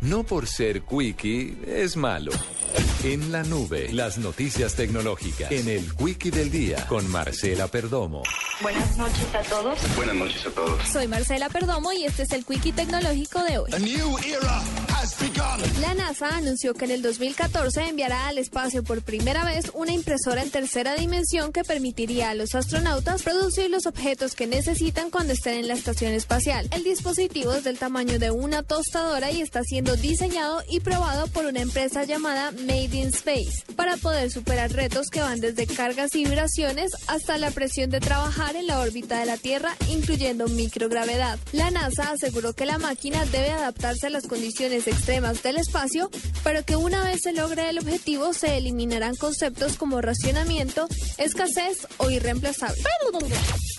No por ser quickie es malo. En la nube, las noticias tecnológicas. En el quickie del día con Marcela Perdomo. Buenas noches a todos. Buenas noches a todos. Soy Marcela Perdomo y este es el Quickie Tecnológico de hoy. La NASA anunció que en el 2014 enviará al espacio por primera vez una impresora en tercera dimensión que permitiría a los astronautas producir los objetos que necesitan cuando estén en la estación espacial. El dispositivo es del tamaño de una tostadora y está siendo diseñado y probado por una empresa llamada Made in Space para poder superar retos que van desde cargas y vibraciones hasta la presión de trabajar en la órbita de la Tierra, incluyendo microgravedad. La NASA aseguró que la máquina debe adaptarse a las condiciones extremas del espacio, pero que una vez se logre el objetivo se eliminarán conceptos como racionamiento, escasez o irreemplazable.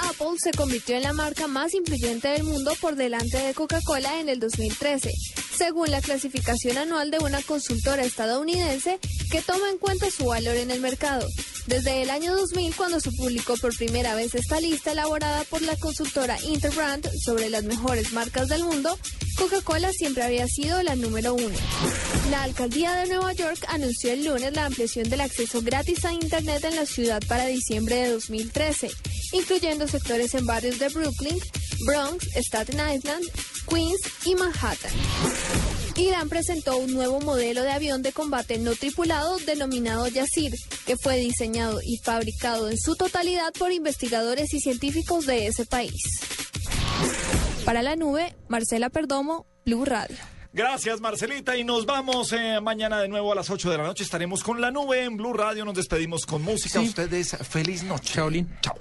Apple se convirtió en la marca más influyente del mundo por delante de Coca-Cola en el 2013, según la clasificación anual de una consultora estadounidense que toma en cuenta su valor en el mercado. Desde el año 2000, cuando se publicó por primera vez esta lista elaborada por la consultora Interbrand sobre las mejores marcas del mundo, Coca-Cola siempre había sido la número uno. La alcaldía de Nueva York anunció el lunes la ampliación del acceso gratis a Internet en la ciudad para diciembre de 2013, incluyendo sectores en barrios de Brooklyn, Bronx, Staten Island, Queens y Manhattan. Irán presentó un nuevo modelo de avión de combate no tripulado denominado Yasir, que fue diseñado y fabricado en su totalidad por investigadores y científicos de ese país. Para la nube, Marcela Perdomo, Blue Radio. Gracias, Marcelita. Y nos vamos eh, mañana de nuevo a las 8 de la noche. Estaremos con la nube en Blue Radio. Nos despedimos con música. Ustedes, feliz noche. Chaolín. Chao.